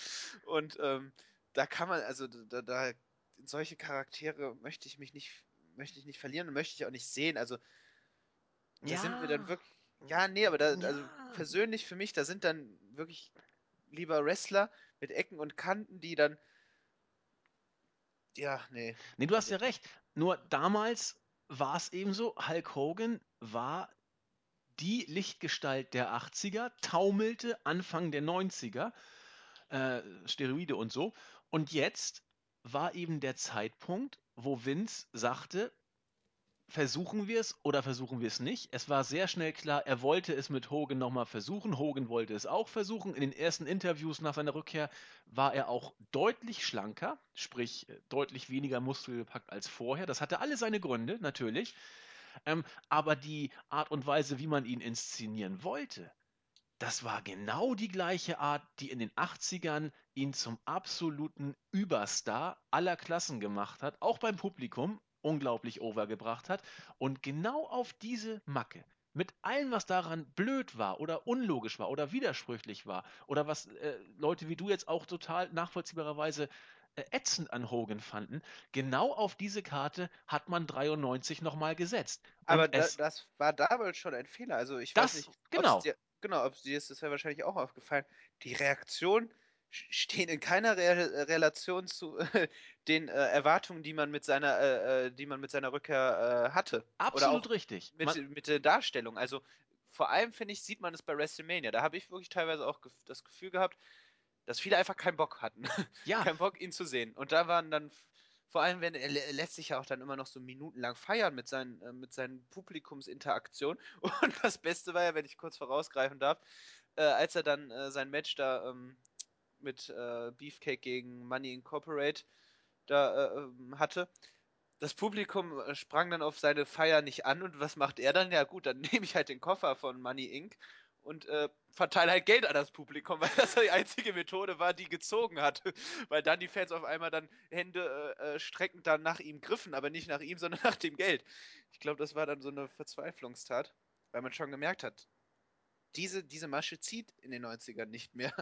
Und ähm, da kann man, also da, da, in solche Charaktere möchte ich mich nicht, möchte ich nicht verlieren und möchte ich auch nicht sehen. Also da ja. sind wir dann wirklich. Ja, nee, aber da, also persönlich für mich, da sind dann wirklich lieber Wrestler mit Ecken und Kanten, die dann ja, nee. Nee, du hast ja recht. Nur damals war es eben so, Hulk Hogan war die Lichtgestalt der 80er, taumelte Anfang der 90er, äh, Steroide und so. Und jetzt war eben der Zeitpunkt, wo Vince sagte, versuchen wir es oder versuchen wir es nicht. Es war sehr schnell klar, er wollte es mit Hogan nochmal versuchen. Hogan wollte es auch versuchen. In den ersten Interviews nach seiner Rückkehr war er auch deutlich schlanker, sprich äh, deutlich weniger muskelgepackt als vorher. Das hatte alle seine Gründe, natürlich. Ähm, aber die Art und Weise, wie man ihn inszenieren wollte, das war genau die gleiche Art, die in den 80ern ihn zum absoluten Überstar aller Klassen gemacht hat, auch beim Publikum, unglaublich overgebracht hat. Und genau auf diese Macke, mit allem, was daran blöd war oder unlogisch war oder widersprüchlich war oder was äh, Leute wie du jetzt auch total nachvollziehbarerweise äh, ätzend an Hogan fanden, genau auf diese Karte hat man 93 nochmal gesetzt. Und Aber da, das war damals schon ein Fehler. Also ich das, weiß nicht, genau. Dir, genau, ob dir ist das ja wahrscheinlich auch aufgefallen. Die Reaktion stehen in keiner Re Relation zu äh, den äh, Erwartungen, die man mit seiner, äh, äh die man mit seiner Rückkehr äh, hatte. Absolut richtig. Mit, man mit der Darstellung. Also vor allem finde ich, sieht man es bei WrestleMania. Da habe ich wirklich teilweise auch gef das Gefühl gehabt, dass viele einfach keinen Bock hatten. Ja. keinen Bock, ihn zu sehen. Und da waren dann vor allem, wenn er lässt sich ja auch dann immer noch so minutenlang feiern mit seinen, äh, mit seinen Publikumsinteraktionen. Und das Beste war ja, wenn ich kurz vorausgreifen darf, äh, als er dann äh, sein Match da ähm, mit äh, Beefcake gegen Money Incorporate da äh, ähm, hatte. Das Publikum äh, sprang dann auf seine Feier nicht an und was macht er dann? Ja gut, dann nehme ich halt den Koffer von Money Inc. und äh, verteile halt Geld an das Publikum, weil das die einzige Methode war, die gezogen hat. Weil dann die Fans auf einmal dann Hände äh, äh streckend dann nach ihm griffen, aber nicht nach ihm, sondern nach dem Geld. Ich glaube, das war dann so eine Verzweiflungstat, weil man schon gemerkt hat, diese, diese Masche zieht in den 90ern nicht mehr.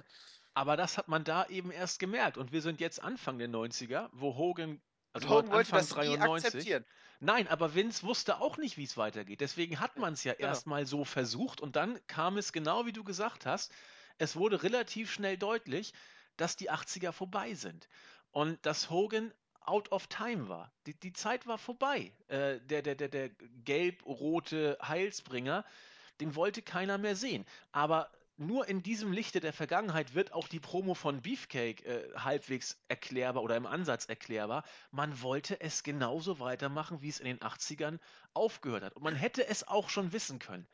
Aber das hat man da eben erst gemerkt. Und wir sind jetzt Anfang der 90er, wo Hogan also Hogan wollte Anfang das 93. akzeptieren. Nein, aber Vince wusste auch nicht, wie es weitergeht. Deswegen hat man es ja genau. erstmal so versucht und dann kam es genau wie du gesagt hast. Es wurde relativ schnell deutlich, dass die 80er vorbei sind und dass Hogan out of time war. Die, die Zeit war vorbei. Äh, der, der, der, der gelb-rote Heilsbringer, den wollte keiner mehr sehen. Aber nur in diesem Lichte der Vergangenheit wird auch die Promo von Beefcake äh, halbwegs erklärbar oder im Ansatz erklärbar. Man wollte es genauso weitermachen, wie es in den 80ern aufgehört hat. Und man hätte es auch schon wissen können.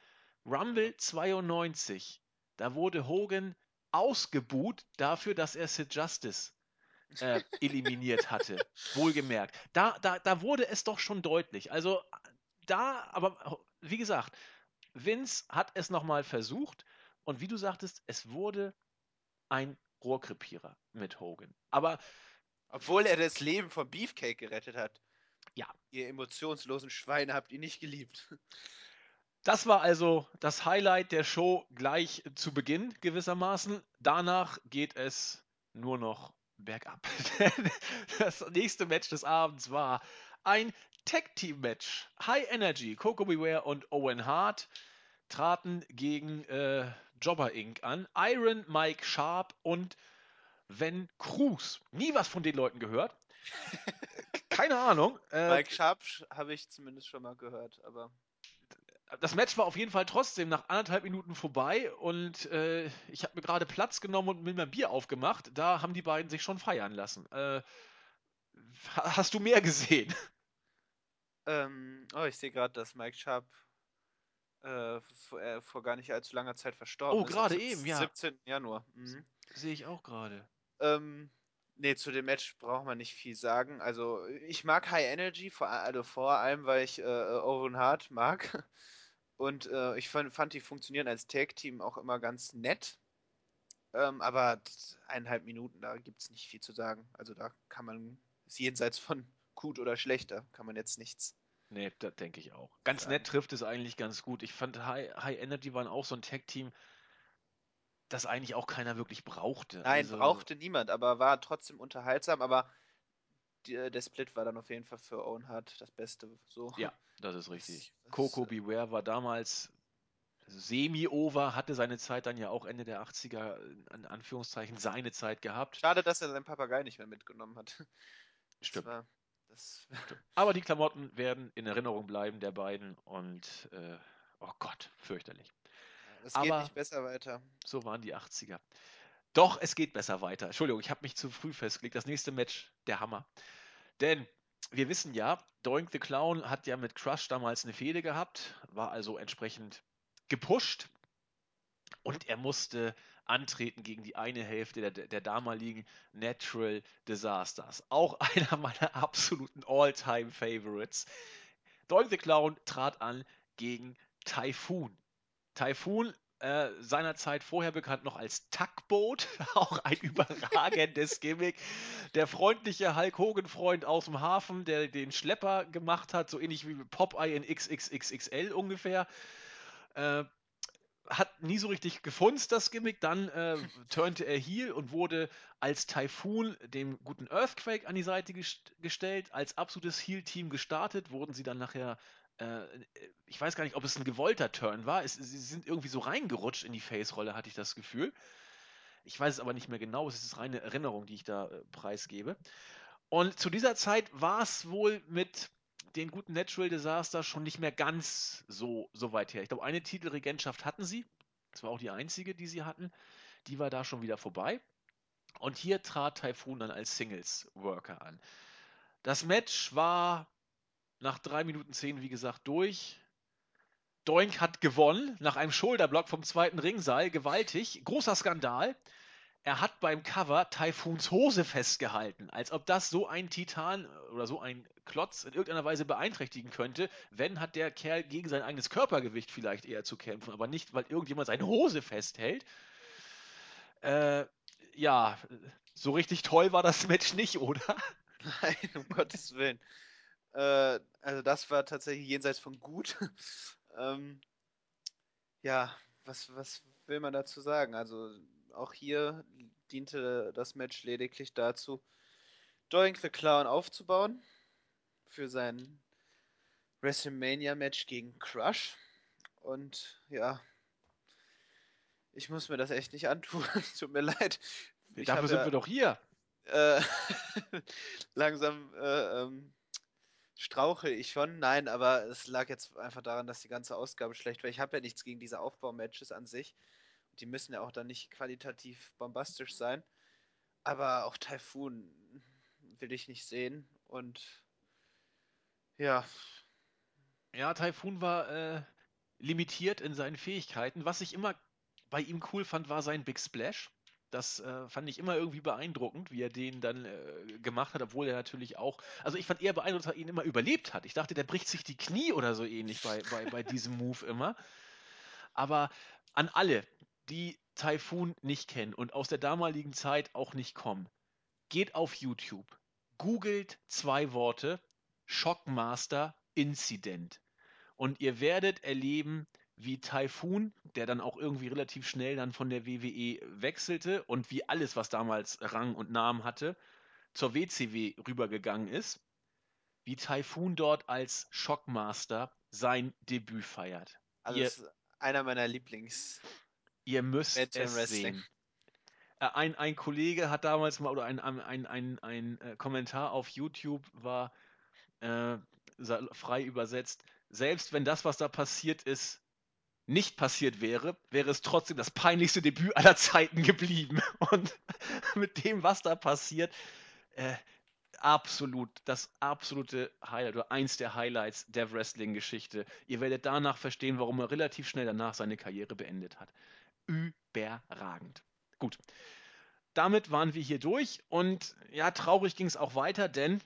Rumble 92, da wurde Hogan ausgebuht dafür, dass er Sid Justice äh, eliminiert hatte. Wohlgemerkt. Da, da, da wurde es doch schon deutlich. Also da, aber wie gesagt, Vince hat es nochmal versucht und wie du sagtest, es wurde ein Rohrkrepierer mit Hogan. Aber. Obwohl er das Leben von Beefcake gerettet hat. Ja. Ihr emotionslosen Schweine habt ihn nicht geliebt. Das war also das Highlight der Show gleich zu Beginn gewissermaßen. Danach geht es nur noch bergab. das nächste Match des Abends war ein Tag Team Match. High Energy, Coco Beware und Owen Hart traten gegen äh, Jobber Inc. an. Iron Mike Sharp und Van Cruz. Nie was von den Leuten gehört. Keine Ahnung. Äh, Mike Sharp habe ich zumindest schon mal gehört, aber. Das Match war auf jeden Fall trotzdem nach anderthalb Minuten vorbei und äh, ich habe mir gerade Platz genommen und mir mein Bier aufgemacht. Da haben die beiden sich schon feiern lassen. Äh, hast du mehr gesehen? Ähm, oh, ich sehe gerade, dass Mike Sharp äh, vor, äh, vor, gar nicht allzu langer Zeit verstorben oh, ist. Oh, gerade eben, ja. 17. Januar. Mhm. Sehe ich auch gerade. Ähm, nee, zu dem Match braucht man nicht viel sagen. Also, ich mag High Energy, vor, also vor allem, weil ich äh, Owen Hart mag. Und äh, ich fand, fand, die funktionieren als Tag-Team auch immer ganz nett. Ähm, aber eineinhalb Minuten, da gibt es nicht viel zu sagen. Also da kann man, ist jenseits von gut oder schlechter, kann man jetzt nichts Nee, das denke ich auch. Ganz nett trifft es eigentlich ganz gut. Ich fand High, High Energy waren auch so ein Tag-Team, das eigentlich auch keiner wirklich brauchte. Nein, also, brauchte niemand, aber war trotzdem unterhaltsam, aber die, äh, der Split war dann auf jeden Fall für Owen Hart das Beste. So. Ja, das ist richtig. Das, das Coco äh, Beware war damals semi-over, hatte seine Zeit dann ja auch Ende der 80er, in Anführungszeichen, seine Zeit gehabt. Schade, dass er seinen Papagei nicht mehr mitgenommen hat. Stimmt. War, das Aber die Klamotten werden in Erinnerung bleiben der beiden und äh, oh Gott, fürchterlich. Es geht nicht besser weiter. So waren die 80er. Doch, es geht besser weiter. Entschuldigung, ich habe mich zu früh festgelegt. Das nächste Match, der Hammer. Denn wir wissen ja, Doink the Clown hat ja mit Crush damals eine Fehde gehabt, war also entsprechend gepusht und er musste antreten gegen die eine Hälfte der, der damaligen Natural Disasters. Auch einer meiner absoluten All-Time-Favorites. Doink the Clown trat an gegen Typhoon. Typhoon, äh, seinerzeit vorher bekannt noch als Tugboat, auch ein überragendes Gimmick. Der freundliche Hulk Hogan-Freund aus dem Hafen, der den Schlepper gemacht hat, so ähnlich wie Popeye in XXXXL ungefähr. Äh, hat nie so richtig gefunzt, das Gimmick. Dann äh, turnte er heel und wurde als Typhoon dem guten Earthquake an die Seite gest gestellt. Als absolutes Heel-Team gestartet, wurden sie dann nachher, äh, ich weiß gar nicht, ob es ein gewollter Turn war. Es, sie sind irgendwie so reingerutscht in die Face-Rolle, hatte ich das Gefühl. Ich weiß es aber nicht mehr genau. Es ist reine Erinnerung, die ich da äh, preisgebe. Und zu dieser Zeit war es wohl mit den guten Natural Disaster schon nicht mehr ganz so, so weit her. Ich glaube, eine Titelregentschaft hatten sie. Das war auch die einzige, die sie hatten. Die war da schon wieder vorbei. Und hier trat Typhoon dann als Singles-Worker an. Das Match war nach 3 Minuten 10, wie gesagt, durch. Doink hat gewonnen nach einem Schulterblock vom zweiten Ringseil. Gewaltig. Großer Skandal. Er hat beim Cover Typhoons Hose festgehalten, als ob das so ein Titan oder so ein Klotz in irgendeiner Weise beeinträchtigen könnte. Wenn, hat der Kerl gegen sein eigenes Körpergewicht vielleicht eher zu kämpfen, aber nicht, weil irgendjemand seine Hose festhält. Äh, ja, so richtig toll war das Match nicht, oder? Nein, um Gottes Willen. Äh, also das war tatsächlich jenseits von gut. ähm, ja, was, was will man dazu sagen? Also auch hier diente das Match lediglich dazu, Doink the Clown aufzubauen für sein WrestleMania-Match gegen Crush. Und ja, ich muss mir das echt nicht antun. Tut mir leid. Ich Dafür sind ja, wir doch hier. Äh, langsam äh, ähm, strauche ich schon. Nein, aber es lag jetzt einfach daran, dass die ganze Ausgabe schlecht war. Ich habe ja nichts gegen diese Aufbaumatches an sich. Die müssen ja auch dann nicht qualitativ bombastisch sein. Aber auch Typhoon will ich nicht sehen. Und ja. Ja, Typhoon war äh, limitiert in seinen Fähigkeiten. Was ich immer bei ihm cool fand, war sein Big Splash. Das äh, fand ich immer irgendwie beeindruckend, wie er den dann äh, gemacht hat, obwohl er natürlich auch. Also ich fand eher beeindruckend, dass er ihn immer überlebt hat. Ich dachte, der bricht sich die Knie oder so ähnlich bei, bei, bei diesem Move immer. Aber an alle, die Typhoon nicht kennen und aus der damaligen Zeit auch nicht kommen, geht auf YouTube, googelt zwei Worte, Shockmaster Incident. Und ihr werdet erleben, wie Typhoon, der dann auch irgendwie relativ schnell dann von der WWE wechselte und wie alles, was damals Rang und Namen hatte, zur WCW rübergegangen ist, wie Typhoon dort als Shockmaster sein Debüt feiert. Also ihr, einer meiner Lieblings. Ihr müsst es Wrestling. sehen. Äh, ein, ein Kollege hat damals mal, oder ein, ein, ein, ein, äh, Kommentar auf YouTube war äh, frei übersetzt, selbst wenn das, was da passiert ist, nicht passiert wäre, wäre es trotzdem das peinlichste Debüt aller Zeiten geblieben. Und mit dem, was da passiert, äh, absolut, das absolute Highlight oder eins der Highlights der Wrestling-Geschichte. Ihr werdet danach verstehen, warum er relativ schnell danach seine Karriere beendet hat. Überragend. Gut. Damit waren wir hier durch und ja, traurig ging es auch weiter, denn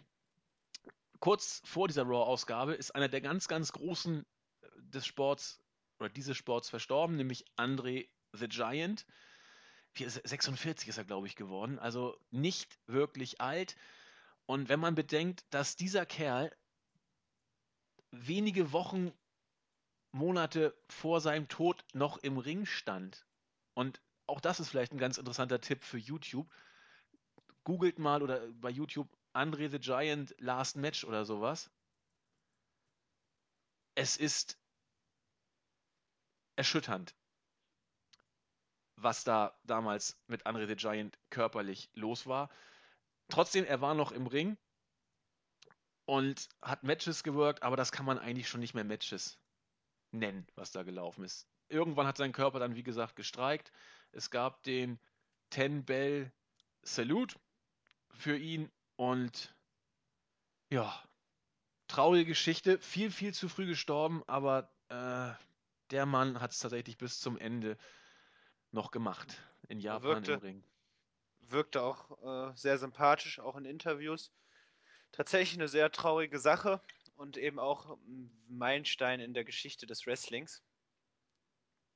kurz vor dieser Raw-Ausgabe ist einer der ganz, ganz großen äh, des Sports oder dieses Sports verstorben, nämlich André the Giant. 46 ist er, glaube ich, geworden. Also nicht wirklich alt. Und wenn man bedenkt, dass dieser Kerl wenige Wochen, Monate vor seinem Tod noch im Ring stand. Und auch das ist vielleicht ein ganz interessanter Tipp für YouTube. Googelt mal oder bei YouTube Andre the Giant Last Match oder sowas. Es ist erschütternd, was da damals mit Andre the Giant körperlich los war. Trotzdem, er war noch im Ring und hat Matches gewirkt, aber das kann man eigentlich schon nicht mehr Matches nennen, was da gelaufen ist. Irgendwann hat sein Körper dann, wie gesagt, gestreikt. Es gab den Ten Bell Salute für ihn und ja, traurige Geschichte. Viel, viel zu früh gestorben, aber äh, der Mann hat es tatsächlich bis zum Ende noch gemacht. In Japan wirkte, im Ring. Wirkte auch äh, sehr sympathisch, auch in Interviews. Tatsächlich eine sehr traurige Sache und eben auch ein Meilenstein in der Geschichte des Wrestlings.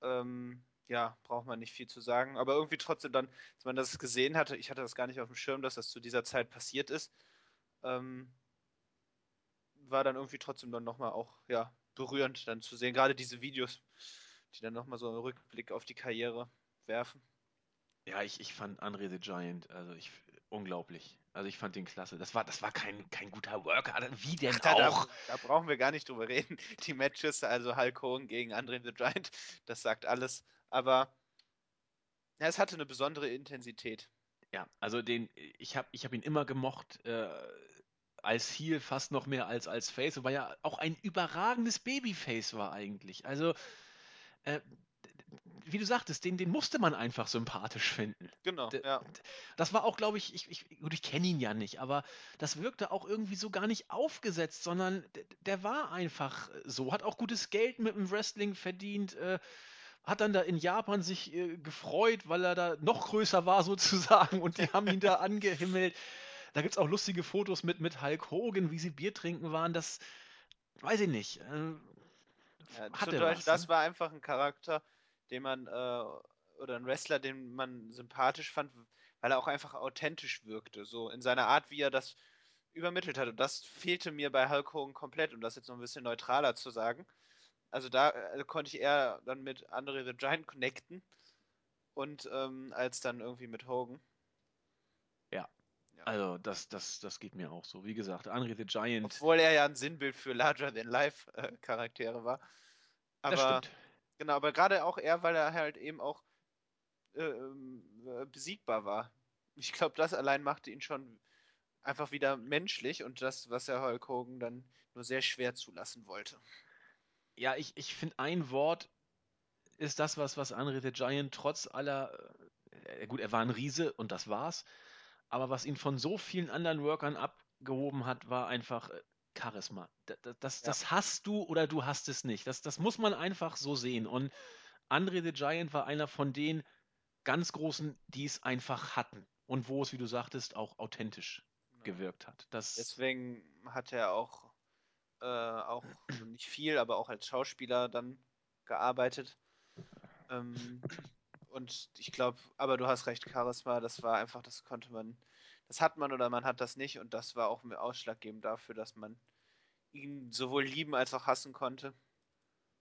Ähm, ja, braucht man nicht viel zu sagen. Aber irgendwie trotzdem dann, als man das gesehen hatte, ich hatte das gar nicht auf dem Schirm, dass das zu dieser Zeit passiert ist, ähm, war dann irgendwie trotzdem dann nochmal auch, ja, berührend dann zu sehen. Gerade diese Videos, die dann nochmal so einen Rückblick auf die Karriere werfen. Ja, ich, ich fand Andre the Giant, also ich unglaublich. Also ich fand den klasse. Das war, das war kein, kein guter Worker. Wie denn Ach, da, auch? Da, da, brauchen wir gar nicht drüber reden. Die Matches, also Hulk Hogan gegen Andre the Giant, das sagt alles. Aber ja, es hatte eine besondere Intensität. Ja, also den, ich habe ich hab ihn immer gemocht. Äh, als Heel fast noch mehr als als Face, weil ja auch ein überragendes Babyface war eigentlich. Also, äh, wie du sagtest, den, den musste man einfach sympathisch finden. Genau, D ja. Das war auch, glaube ich, ich, ich, gut, ich kenne ihn ja nicht, aber das wirkte auch irgendwie so gar nicht aufgesetzt, sondern der war einfach so, hat auch gutes Geld mit dem Wrestling verdient, äh, hat dann da in Japan sich äh, gefreut, weil er da noch größer war sozusagen und die haben ihn da angehimmelt. Da gibt es auch lustige Fotos mit, mit Hulk Hogan, wie sie Bier trinken waren. Das weiß ich nicht. Äh, ja, hatte was, das ne? war einfach ein Charakter, den man, äh, oder ein Wrestler, den man sympathisch fand, weil er auch einfach authentisch wirkte. So in seiner Art, wie er das übermittelt hat. Und das fehlte mir bei Hulk Hogan komplett, um das jetzt noch ein bisschen neutraler zu sagen. Also da äh, konnte ich eher dann mit Andre the Giant connecten und ähm, als dann irgendwie mit Hogan. Ja. ja. Also das, das, das geht mir auch so. Wie gesagt, Andre the Giant. Obwohl er ja ein Sinnbild für Larger Than Life äh, Charaktere war. Aber, das stimmt. Genau, aber gerade auch er, weil er halt eben auch äh, äh besiegbar war. Ich glaube, das allein machte ihn schon einfach wieder menschlich und das, was er Hulk Hogan dann nur sehr schwer zulassen wollte. Ja, ich, ich finde, ein Wort ist das, was, was Andre the Giant trotz aller, äh, gut, er war ein Riese und das war's, aber was ihn von so vielen anderen Workern abgehoben hat, war einfach äh, Charisma. Das, das, das ja. hast du oder du hast es nicht. Das, das muss man einfach so sehen. Und Andre the Giant war einer von den ganz Großen, die es einfach hatten. Und wo es, wie du sagtest, auch authentisch gewirkt hat. Das Deswegen hat er auch, äh, auch also nicht viel, aber auch als Schauspieler dann gearbeitet. Ähm, und ich glaube, aber du hast recht, Charisma, das war einfach, das konnte man, das hat man oder man hat das nicht und das war auch ausschlaggebend dafür, dass man ihn sowohl lieben als auch hassen konnte.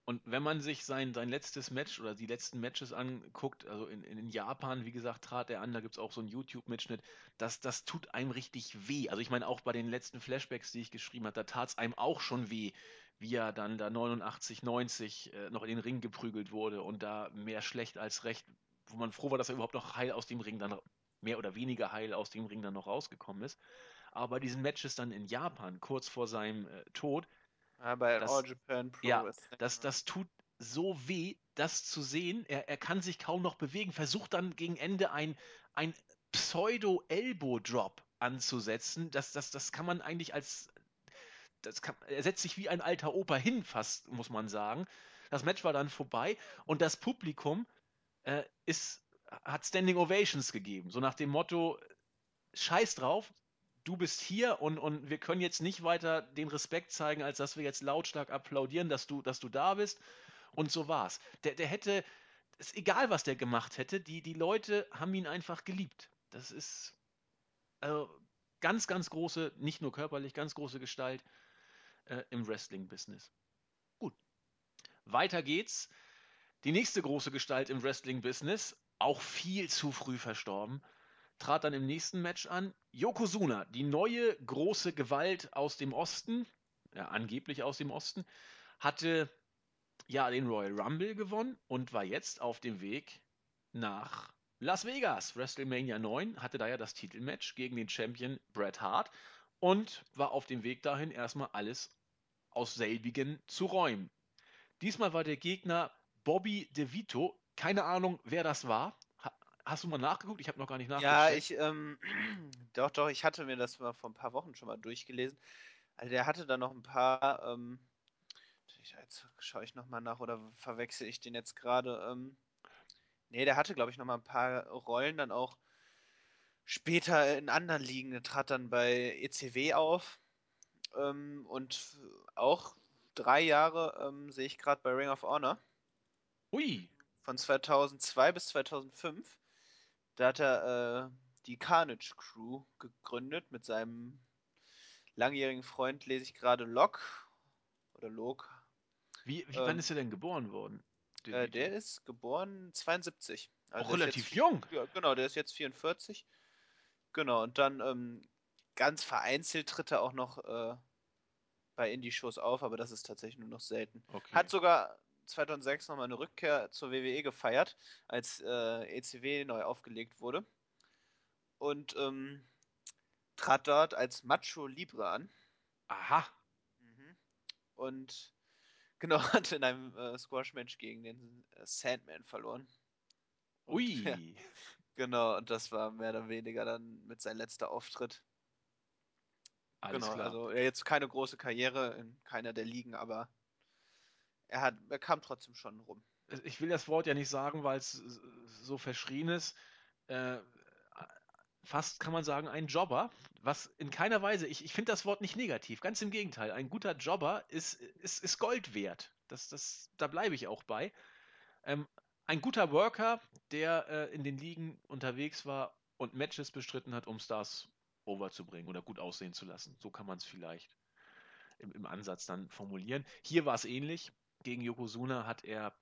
Und wenn man sich sein, sein letztes Match oder die letzten Matches anguckt, also in, in Japan, wie gesagt, trat er an, da gibt es auch so einen YouTube-Mitschnitt, das, das tut einem richtig weh. Also ich meine, auch bei den letzten Flashbacks, die ich geschrieben habe, da tat es einem auch schon weh, wie er dann da 89, 90 äh, noch in den Ring geprügelt wurde und da mehr schlecht als recht, wo man froh war, dass er überhaupt noch heil aus dem Ring dann, mehr oder weniger heil aus dem Ring dann noch rausgekommen ist. Aber bei diesen Matches dann in Japan, kurz vor seinem äh, Tod, ja, bei das, All Japan Pro ja, Das, das tut so weh, das zu sehen. Er, er kann sich kaum noch bewegen, versucht dann gegen Ende ein, ein Pseudo-Elbow-Drop anzusetzen. Das, das, das kann man eigentlich als. Das kann, er setzt sich wie ein alter Opa hin, fast, muss man sagen. Das Match war dann vorbei und das Publikum äh, ist, hat Standing Ovations gegeben. So nach dem Motto: Scheiß drauf, du bist hier und, und wir können jetzt nicht weiter den Respekt zeigen, als dass wir jetzt lautstark applaudieren, dass du, dass du da bist. Und so war's. Der, der hätte, ist egal, was der gemacht hätte, die, die Leute haben ihn einfach geliebt. Das ist also ganz, ganz große, nicht nur körperlich, ganz große Gestalt äh, im Wrestling-Business. Gut. Weiter geht's. Die nächste große Gestalt im Wrestling-Business, auch viel zu früh verstorben, trat dann im nächsten Match an. Yokozuna, die neue große Gewalt aus dem Osten, ja, angeblich aus dem Osten, hatte ja den Royal Rumble gewonnen und war jetzt auf dem Weg nach Las Vegas. WrestleMania 9 hatte da ja das Titelmatch gegen den Champion Bret Hart und war auf dem Weg dahin erstmal alles aus selbigen zu räumen. Diesmal war der Gegner Bobby DeVito. Keine Ahnung, wer das war. Hast du mal nachgeguckt? Ich habe noch gar nicht nachgeguckt. Ja, ich, ähm, doch, doch, ich hatte mir das mal vor ein paar Wochen schon mal durchgelesen. Also der hatte da noch ein paar, ähm, jetzt schaue ich nochmal nach oder verwechsel ich den jetzt gerade. Ähm, nee, der hatte, glaube ich, nochmal ein paar Rollen dann auch später in anderen Ligen. Der trat dann bei ECW auf ähm, und auch drei Jahre ähm, sehe ich gerade bei Ring of Honor. Ui. Von 2002 bis 2005. Da hat er äh, die Carnage Crew gegründet mit seinem langjährigen Freund, lese ich gerade Locke oder Locke. Wie, wie ähm, wann ist er denn geboren worden? Äh, der ist geboren 72. Also Auch relativ jetzt, jung. Ja, genau, der ist jetzt 44. Genau, und dann ähm, ganz vereinzelt tritt er auch noch äh, bei Indie-Shows auf, aber das ist tatsächlich nur noch selten. Okay. Hat sogar 2006 nochmal eine Rückkehr zur WWE gefeiert, als äh, ECW neu aufgelegt wurde. Und ähm, trat dort als Macho Libre an. Aha. Mhm. Und genau, hat in einem äh, Squash-Match gegen den äh, Sandman verloren. Und, Ui. Ja, genau, und das war mehr oder weniger dann mit seinem letzter Auftritt. Alles genau, klar. also jetzt keine große Karriere in keiner der Ligen, aber er, hat, er kam trotzdem schon rum. ich will das Wort ja nicht sagen, weil es so verschrien ist, äh, fast kann man sagen, ein Jobber, was in keiner Weise, ich, ich finde das Wort nicht negativ, ganz im Gegenteil, ein guter Jobber ist, ist, ist Gold wert. Das, das, da bleibe ich auch bei. Ähm, ein guter Worker, der äh, in den Ligen unterwegs war und Matches bestritten hat, um Stars overzubringen oder gut aussehen zu lassen. So kann man es vielleicht im, im Ansatz dann formulieren. Hier war es ähnlich. Gegen Yokozuna hat er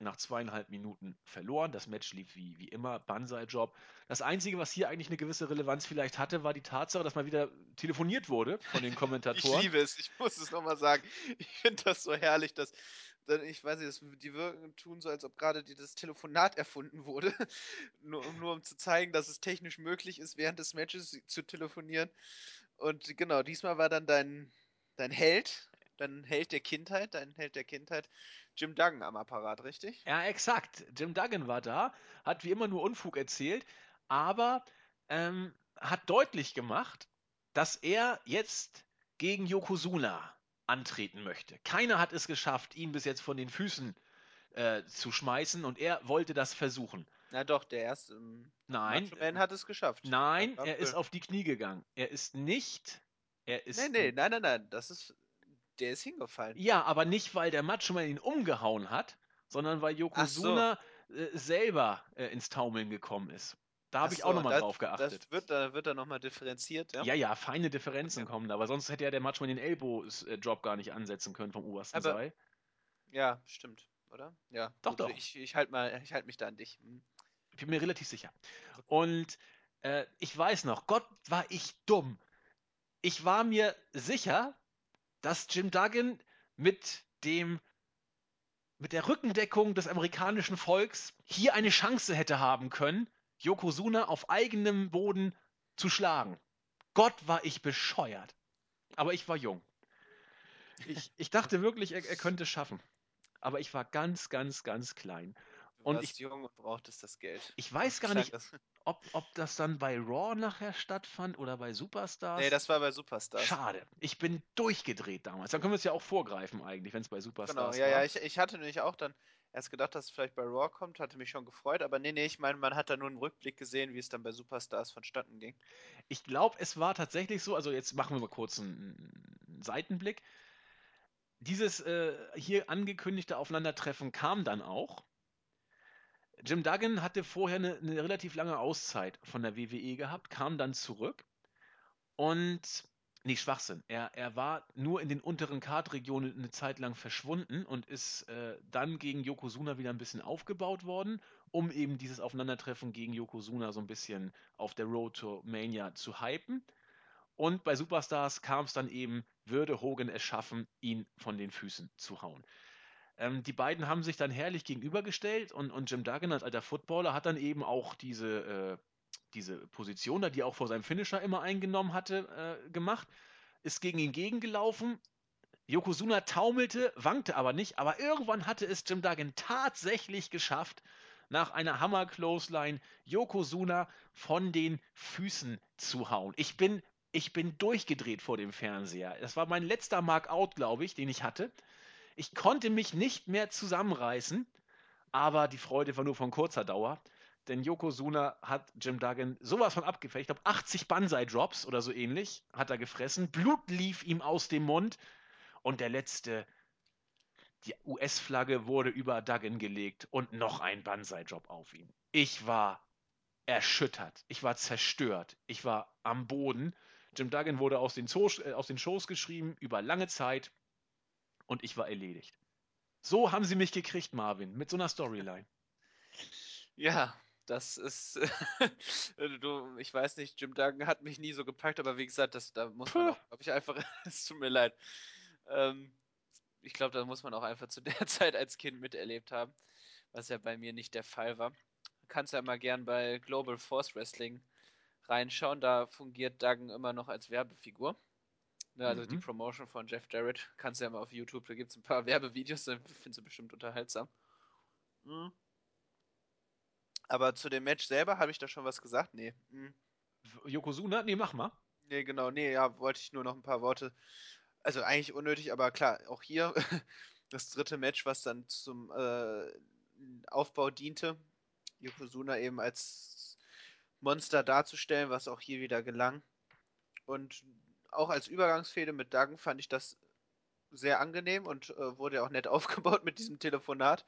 nach zweieinhalb Minuten verloren. Das Match lief wie, wie immer, Banzai-Job. Das Einzige, was hier eigentlich eine gewisse Relevanz vielleicht hatte, war die Tatsache, dass mal wieder telefoniert wurde von den Kommentatoren. ich liebe es, ich muss es nochmal sagen. Ich finde das so herrlich, dass, ich weiß nicht, die wirken, tun so, als ob gerade das Telefonat erfunden wurde, nur, nur um zu zeigen, dass es technisch möglich ist, während des Matches zu telefonieren. Und genau, diesmal war dann dein, dein Held, dein Held der Kindheit, dein Held der Kindheit, Jim Duggan am Apparat, richtig? Ja, exakt. Jim Duggan war da, hat wie immer nur Unfug erzählt, aber ähm, hat deutlich gemacht, dass er jetzt gegen Yokozuna antreten möchte. Keiner hat es geschafft, ihn bis jetzt von den Füßen äh, zu schmeißen und er wollte das versuchen. Na doch, der erste ähm, nein, Man hat es geschafft. Nein, er ist auf die Knie gegangen. Er ist nicht. Er ist. Nee, nee, nein, nein, nein. Das ist. Der ist hingefallen. Ja, aber nicht, weil der Macho ihn umgehauen hat, sondern weil Yokozuna so. äh, selber äh, ins Taumeln gekommen ist. Da habe ich auch nochmal drauf geachtet. Das wird, da wird da nochmal differenziert, ja? Ja, ja, feine Differenzen okay. kommen da, aber sonst hätte ja der Macho den Elbow-Drop gar nicht ansetzen können vom obersten aber, Seil. Ja, stimmt, oder? Ja. Doch, gut, doch. Ich, ich halte halt mich da an dich. Hm. Ich bin mir relativ sicher. Und äh, ich weiß noch, Gott war ich dumm. Ich war mir sicher, dass Jim Duggan mit dem mit der Rückendeckung des amerikanischen Volks hier eine Chance hätte haben können, Yokozuna auf eigenem Boden zu schlagen. Gott war ich bescheuert. Aber ich war jung. Ich, ich dachte wirklich, er, er könnte es schaffen. Aber ich war ganz, ganz, ganz klein. Und ich, jung und brauchtest das Geld. Ich weiß gar nicht, ob, ob das dann bei Raw nachher stattfand oder bei Superstars. Nee, das war bei Superstars. Schade. Ich bin durchgedreht damals. Dann können wir es ja auch vorgreifen eigentlich, wenn es bei Superstars genau, ja, war. ja, ich, ich hatte nämlich auch dann erst gedacht, dass es vielleicht bei Raw kommt, hatte mich schon gefreut, aber nee, nee, ich meine, man hat da nur einen Rückblick gesehen, wie es dann bei Superstars vonstatten ging. Ich glaube, es war tatsächlich so, also jetzt machen wir mal kurz einen Seitenblick. Dieses äh, hier angekündigte Aufeinandertreffen kam dann auch. Jim Duggan hatte vorher eine, eine, relativ lange Auszeit von der WWE gehabt, kam dann zurück und nee, Schwachsinn. Er, er war nur in den unteren Kartregionen eine Zeit lang verschwunden und ist äh, dann gegen Yokozuna wieder ein bisschen aufgebaut worden, um eben dieses Aufeinandertreffen gegen Yokozuna so ein bisschen auf der Road to Mania zu hypen. Und bei Superstars kam es dann eben, würde Hogan es schaffen, ihn von den Füßen zu hauen. Ähm, die beiden haben sich dann herrlich gegenübergestellt und, und Jim Duggan als alter Footballer hat dann eben auch diese, äh, diese Position da, die er auch vor seinem Finisher immer eingenommen hatte, äh, gemacht. Ist gegen ihn gegengelaufen. Yokozuna taumelte, wankte aber nicht, aber irgendwann hatte es Jim Duggan tatsächlich geschafft, nach einer Hammer Clothesline Yokozuna von den Füßen zu hauen. Ich bin ich bin durchgedreht vor dem Fernseher. Das war mein letzter Markout, glaube ich, den ich hatte. Ich konnte mich nicht mehr zusammenreißen, aber die Freude war nur von kurzer Dauer. Denn Yokozuna hat Jim Duggan sowas von abgefällt. Ich glaube, 80 Banzai-Drops oder so ähnlich hat er gefressen. Blut lief ihm aus dem Mund. Und der letzte, die US-Flagge wurde über Duggan gelegt und noch ein Banzai-Drop auf ihn. Ich war erschüttert. Ich war zerstört. Ich war am Boden. Jim Duggan wurde aus den, Zoos, äh, aus den Shows geschrieben über lange Zeit und ich war erledigt. So haben sie mich gekriegt, Marvin, mit so einer Storyline. Ja, das ist. du, ich weiß nicht, Jim Duggan hat mich nie so gepackt, aber wie gesagt, das, da muss man auch, glaube ich, einfach. es tut mir leid. Ähm, ich glaube, da muss man auch einfach zu der Zeit als Kind miterlebt haben, was ja bei mir nicht der Fall war. Kannst ja mal gern bei Global Force Wrestling reinschauen. Da fungiert Duggan immer noch als Werbefigur. Ne, also mhm. die Promotion von Jeff Jarrett kannst du ja mal auf YouTube, da gibt es ein paar Werbevideos, da findest du bestimmt unterhaltsam. Mhm. Aber zu dem Match selber habe ich da schon was gesagt? Nee. Mhm. Yokozuna? Nee, mach mal. Nee, genau, nee, ja, wollte ich nur noch ein paar Worte. Also eigentlich unnötig, aber klar, auch hier das dritte Match, was dann zum äh, Aufbau diente. Yokozuna eben als Monster darzustellen, was auch hier wieder gelang. Und auch als Übergangsfehde mit Daggen fand ich das sehr angenehm und äh, wurde auch nett aufgebaut mit diesem Telefonat.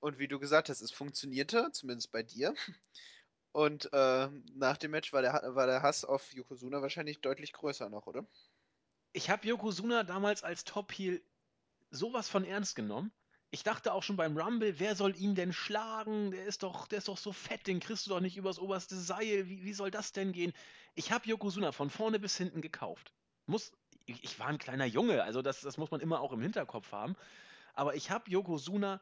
Und wie du gesagt hast, es funktionierte, zumindest bei dir. Und äh, nach dem Match war der, war der Hass auf Yokozuna wahrscheinlich deutlich größer noch, oder? Ich habe Yokozuna damals als Top-Heel sowas von ernst genommen. Ich dachte auch schon beim Rumble, wer soll ihn denn schlagen? Der ist doch, der ist doch so fett, den kriegst du doch nicht übers oberste Seil. Wie, wie soll das denn gehen? Ich habe Yokozuna von vorne bis hinten gekauft. Muss, ich, ich war ein kleiner Junge, also das, das muss man immer auch im Hinterkopf haben. Aber ich habe Yokozuna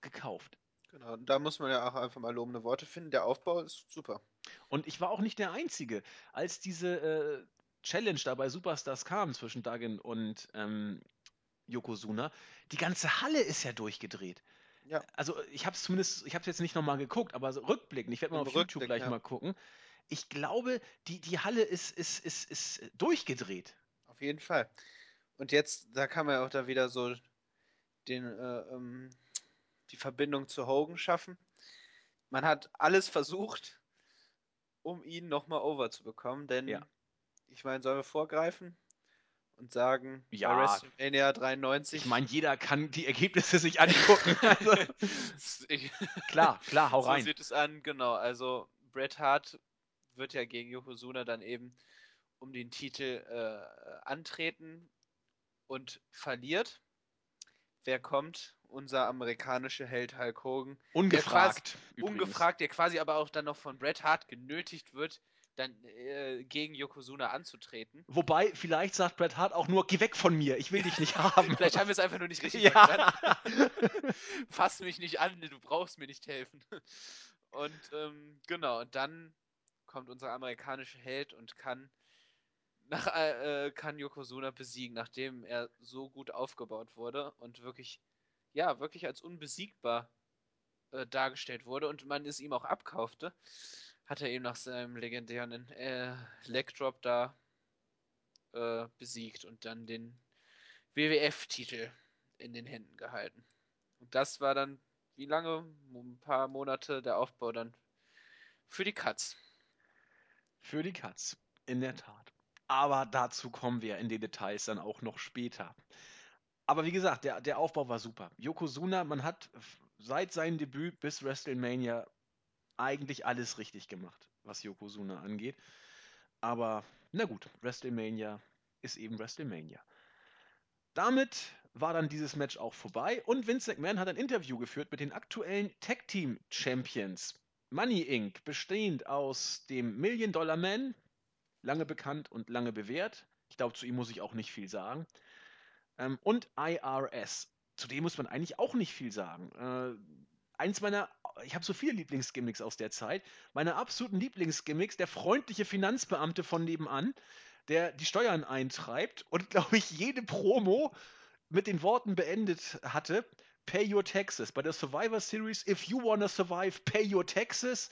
gekauft. Genau, da muss man ja auch einfach mal lobende Worte finden. Der Aufbau ist super. Und ich war auch nicht der Einzige. Als diese äh, Challenge da bei Superstars kam zwischen Duggan und ähm, Yokozuna, die ganze Halle ist ja durchgedreht. Ja. Also ich habe es zumindest, ich habe es jetzt nicht nochmal geguckt, aber so rückblickend, ich werde mal auf Rückblick, YouTube gleich ja. mal gucken. Ich glaube, die, die Halle ist, ist, ist, ist durchgedreht. Auf jeden Fall. Und jetzt, da kann man ja auch da wieder so den, äh, ähm, die Verbindung zu Hogan schaffen. Man hat alles versucht, um ihn nochmal over zu bekommen, denn ja. ich meine, sollen wir vorgreifen? Und sagen, ja, bei WrestleMania 93. Ich meine, jeder kann die Ergebnisse sich angucken. Also, klar, klar, hau rein. So sieht es an, genau. Also Bret Hart wird ja gegen Yokozuna dann eben um den Titel äh, antreten und verliert. Wer kommt? Unser amerikanischer Held Hulk Hogan. Ungefragt. Der quasi, ungefragt, der quasi aber auch dann noch von Bret Hart genötigt wird, dann äh, gegen Yokozuna anzutreten. Wobei, vielleicht sagt Bret Hart auch nur, geh weg von mir, ich will dich nicht haben. vielleicht haben wir es einfach nur nicht richtig ja. verstanden. Fass mich nicht an, du brauchst mir nicht helfen. Und ähm, genau, und dann kommt unser amerikanischer Held und kann nach, äh, kann Yokozuna besiegen, nachdem er so gut aufgebaut wurde und wirklich, ja, wirklich als unbesiegbar äh, dargestellt wurde und man es ihm auch abkaufte hat er eben nach seinem legendären äh, Leg Drop da äh, besiegt und dann den WWF-Titel in den Händen gehalten. Und das war dann, wie lange? Ein paar Monate der Aufbau dann für die Cuts. Für die Cuts, in der Tat. Aber dazu kommen wir in den Details dann auch noch später. Aber wie gesagt, der, der Aufbau war super. Yokozuna, man hat seit seinem Debüt bis WrestleMania eigentlich alles richtig gemacht, was Yokozuna angeht. Aber na gut, WrestleMania ist eben WrestleMania. Damit war dann dieses Match auch vorbei und Vince McMahon hat ein Interview geführt mit den aktuellen Tag Team Champions. Money Inc., bestehend aus dem Million Dollar Man, lange bekannt und lange bewährt. Ich glaube, zu ihm muss ich auch nicht viel sagen. Ähm, und IRS. Zu dem muss man eigentlich auch nicht viel sagen. Äh, eins meiner ich habe so viele Lieblingsgimmicks aus der Zeit. Meine absoluten Lieblingsgimmicks, der freundliche Finanzbeamte von nebenan, der die Steuern eintreibt und, glaube ich, jede Promo mit den Worten beendet hatte, Pay your taxes. Bei der Survivor Series, if you wanna survive, pay your taxes.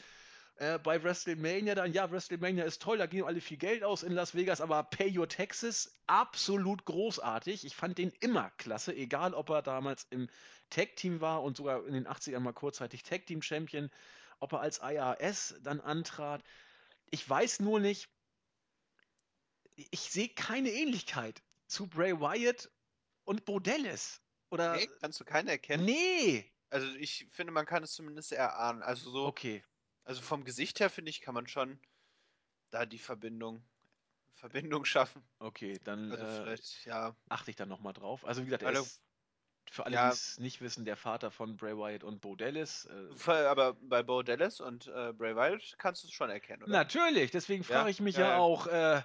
Äh, bei WrestleMania dann, ja, WrestleMania ist toll, da gehen alle viel Geld aus in Las Vegas, aber Pay Your Taxes, absolut großartig. Ich fand den immer klasse, egal ob er damals im Tag-Team war und sogar in den 80ern mal kurzzeitig Tag-Team-Champion, ob er als IRS dann antrat. Ich weiß nur nicht, ich sehe keine Ähnlichkeit zu Bray Wyatt und Bodellis. Oder nee, kannst du keine erkennen? Nee! Also ich finde, man kann es zumindest erahnen. Also so. Okay. Also vom Gesicht her, finde ich, kann man schon da die Verbindung, Verbindung schaffen. Okay, dann also äh, ja. achte ich da nochmal drauf. Also wie gesagt, er ist für alle, ja. die es nicht wissen, der Vater von Bray Wyatt und Bo Dallas. Äh, aber bei Bo Dallas und äh, Bray Wyatt kannst du es schon erkennen, oder? Natürlich, deswegen frage ja, ich mich ja, ja auch, äh,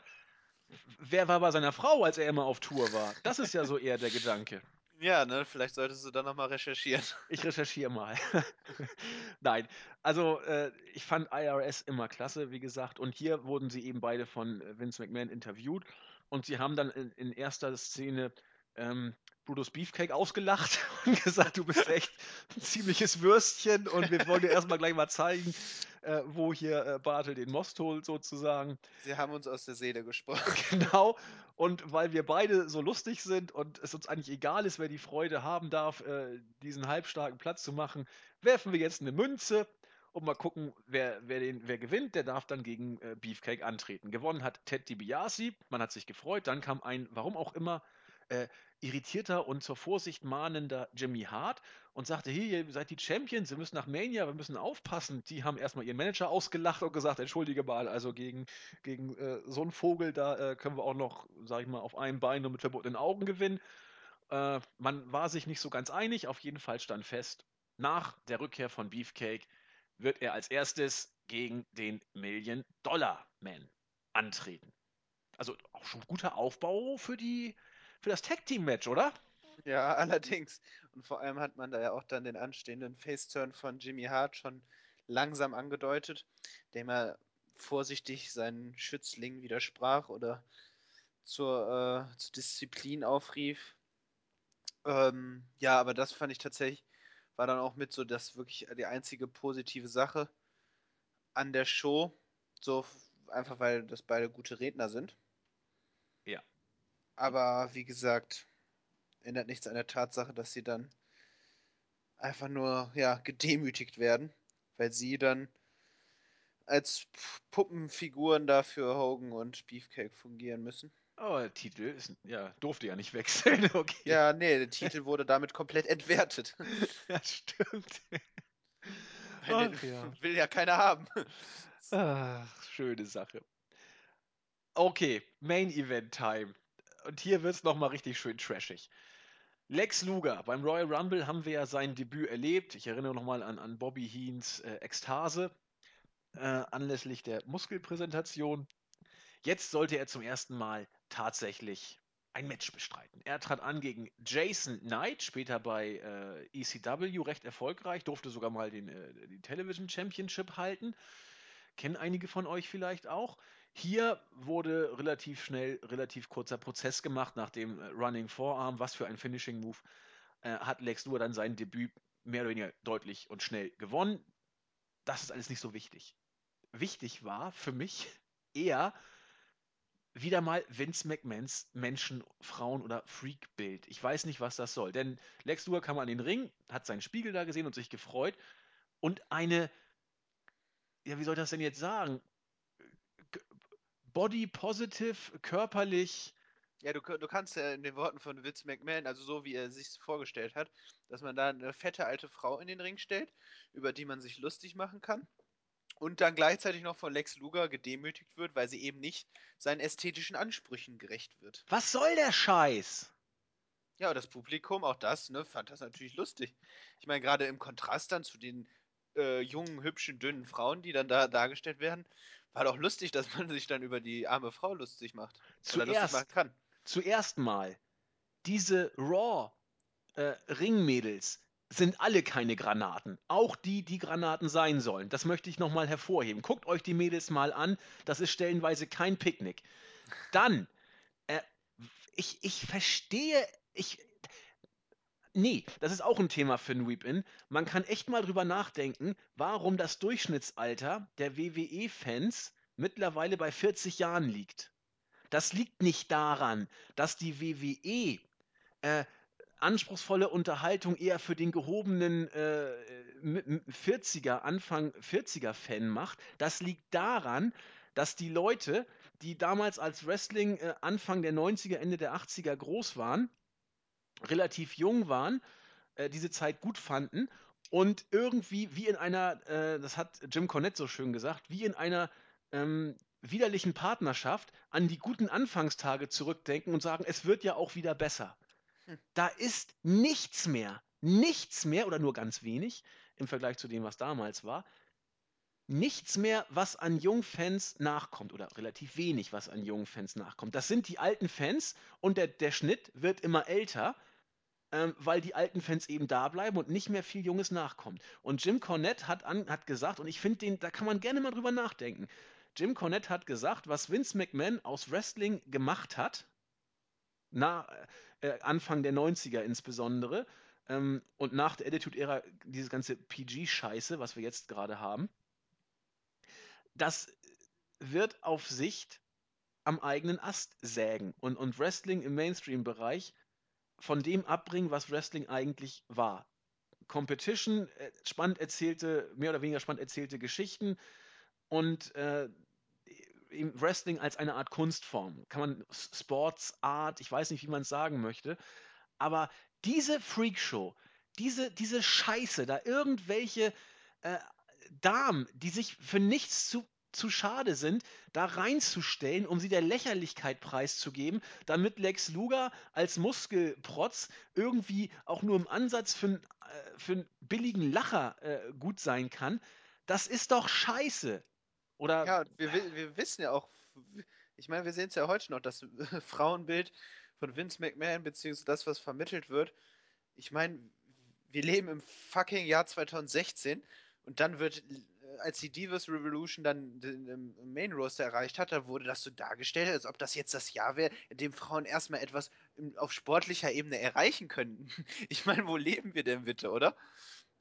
wer war bei seiner Frau, als er immer auf Tour war? Das ist ja so eher der Gedanke. Ja, ne, vielleicht solltest du dann nochmal recherchieren. Ich recherchiere mal. Nein, also äh, ich fand IRS immer klasse, wie gesagt, und hier wurden sie eben beide von Vince McMahon interviewt und sie haben dann in, in erster Szene ähm, Brutus Beefcake ausgelacht und gesagt, du bist echt ein ziemliches Würstchen und wir wollen dir erstmal gleich mal zeigen, äh, wo hier äh, Bartel den Most holt sozusagen. Sie haben uns aus der Seele gesprochen. Genau. Und weil wir beide so lustig sind und es uns eigentlich egal ist, wer die Freude haben darf, äh, diesen halbstarken Platz zu machen, werfen wir jetzt eine Münze und mal gucken, wer, wer, den, wer gewinnt. Der darf dann gegen äh, Beefcake antreten. Gewonnen hat Ted DiBiase. Man hat sich gefreut. Dann kam ein, warum auch immer, äh, irritierter und zur Vorsicht mahnender Jimmy Hart und sagte, hier, ihr seid die Champions, wir müssen nach Mania, wir müssen aufpassen. Die haben erstmal ihren Manager ausgelacht und gesagt, entschuldige mal, also gegen, gegen äh, so einen Vogel, da äh, können wir auch noch, sag ich mal, auf einem Bein und mit verbotenen Augen gewinnen. Äh, man war sich nicht so ganz einig, auf jeden Fall stand fest, nach der Rückkehr von Beefcake wird er als erstes gegen den Million-Dollar-Man antreten. Also auch schon guter Aufbau für die für das Tag-Team-Match, oder? Ja, allerdings. Und vor allem hat man da ja auch dann den anstehenden Face-Turn von Jimmy Hart schon langsam angedeutet, dem er vorsichtig seinen Schützling widersprach oder zur, äh, zur Disziplin aufrief. Ähm, ja, aber das fand ich tatsächlich, war dann auch mit so das wirklich die einzige positive Sache an der Show. So einfach weil das beide gute Redner sind. Ja. Aber wie gesagt, ändert nichts an der Tatsache, dass sie dann einfach nur ja, gedemütigt werden, weil sie dann als Puppenfiguren dafür Hogan und Beefcake fungieren müssen. Aber der Titel ist, ja, durfte ja nicht wechseln, okay. Ja, nee, der Titel wurde damit komplett entwertet. ja, stimmt. Weil Ach, ja. will ja keiner haben. Ach, schöne Sache. Okay, Main Event Time und hier wird es nochmal richtig schön trashig. Lex Luger, beim Royal Rumble haben wir ja sein Debüt erlebt. Ich erinnere nochmal an, an Bobby Heens äh, Ekstase äh, anlässlich der Muskelpräsentation. Jetzt sollte er zum ersten Mal tatsächlich ein Match bestreiten. Er trat an gegen Jason Knight, später bei äh, ECW recht erfolgreich, durfte sogar mal den, äh, die Television Championship halten. Kennen einige von euch vielleicht auch. Hier wurde relativ schnell, relativ kurzer Prozess gemacht nach dem äh, Running Forearm. Was für ein Finishing Move äh, hat Lex Luger dann sein Debüt mehr oder weniger deutlich und schnell gewonnen. Das ist alles nicht so wichtig. Wichtig war für mich eher wieder mal Vince McMahons Menschen, Frauen oder Freak-Bild. Ich weiß nicht, was das soll. Denn Lex Luger kam an den Ring, hat seinen Spiegel da gesehen und sich gefreut. Und eine, ja, wie soll ich das denn jetzt sagen? Body positive, körperlich. Ja, du, du kannst ja in den Worten von Vince McMahon, also so wie er sich vorgestellt hat, dass man da eine fette alte Frau in den Ring stellt, über die man sich lustig machen kann. Und dann gleichzeitig noch von Lex Luger gedemütigt wird, weil sie eben nicht seinen ästhetischen Ansprüchen gerecht wird. Was soll der Scheiß? Ja, das Publikum, auch das, ne, fand das natürlich lustig. Ich meine, gerade im Kontrast dann zu den äh, jungen, hübschen, dünnen Frauen, die dann da dargestellt werden, war doch lustig, dass man sich dann über die arme Frau lustig macht. Zuerst, lustig machen kann. Zuerst mal, diese Raw äh, Ringmädels sind alle keine Granaten. Auch die, die Granaten sein sollen. Das möchte ich nochmal hervorheben. Guckt euch die Mädels mal an. Das ist stellenweise kein Picknick. Dann, äh, ich, ich verstehe, ich, Nee, das ist auch ein Thema für ein Weep-In. Man kann echt mal drüber nachdenken, warum das Durchschnittsalter der WWE-Fans mittlerweile bei 40 Jahren liegt. Das liegt nicht daran, dass die WWE äh, anspruchsvolle Unterhaltung eher für den gehobenen äh, 40er, Anfang 40er Fan macht. Das liegt daran, dass die Leute, die damals als Wrestling äh, Anfang der 90er, Ende der 80er groß waren, relativ jung waren, äh, diese Zeit gut fanden und irgendwie wie in einer, äh, das hat Jim Cornette so schön gesagt, wie in einer ähm, widerlichen Partnerschaft an die guten Anfangstage zurückdenken und sagen, es wird ja auch wieder besser. Hm. Da ist nichts mehr, nichts mehr oder nur ganz wenig im Vergleich zu dem, was damals war, nichts mehr, was an Jungfans nachkommt oder relativ wenig, was an Jungfans nachkommt. Das sind die alten Fans und der, der Schnitt wird immer älter ähm, weil die alten Fans eben da bleiben und nicht mehr viel Junges nachkommt. Und Jim Cornette hat, an, hat gesagt, und ich finde den, da kann man gerne mal drüber nachdenken. Jim Cornette hat gesagt, was Vince McMahon aus Wrestling gemacht hat, na, äh, Anfang der 90er insbesondere ähm, und nach der Attitude-Ära diese ganze PG-Scheiße, was wir jetzt gerade haben, das wird auf Sicht am eigenen Ast sägen und, und Wrestling im Mainstream-Bereich von dem abbringen, was Wrestling eigentlich war. Competition, äh, spannend erzählte, mehr oder weniger spannend erzählte Geschichten und äh, Wrestling als eine Art Kunstform. Kann man Sports Art, ich weiß nicht, wie man es sagen möchte, aber diese Freakshow, diese, diese Scheiße, da irgendwelche äh, Damen, die sich für nichts zu zu schade sind, da reinzustellen, um sie der Lächerlichkeit preiszugeben, damit Lex Luger als Muskelprotz irgendwie auch nur im Ansatz für, äh, für einen billigen Lacher äh, gut sein kann, das ist doch scheiße. Oder. Ja, wir, wir wissen ja auch, ich meine, wir sehen es ja heute noch, das Frauenbild von Vince McMahon, beziehungsweise das, was vermittelt wird. Ich meine, wir leben im fucking Jahr 2016 und dann wird als die Divas Revolution dann den Main Roster erreicht hat, da wurde das so dargestellt, als ob das jetzt das Jahr wäre, in dem Frauen erstmal etwas auf sportlicher Ebene erreichen können. Ich meine, wo leben wir denn bitte, oder?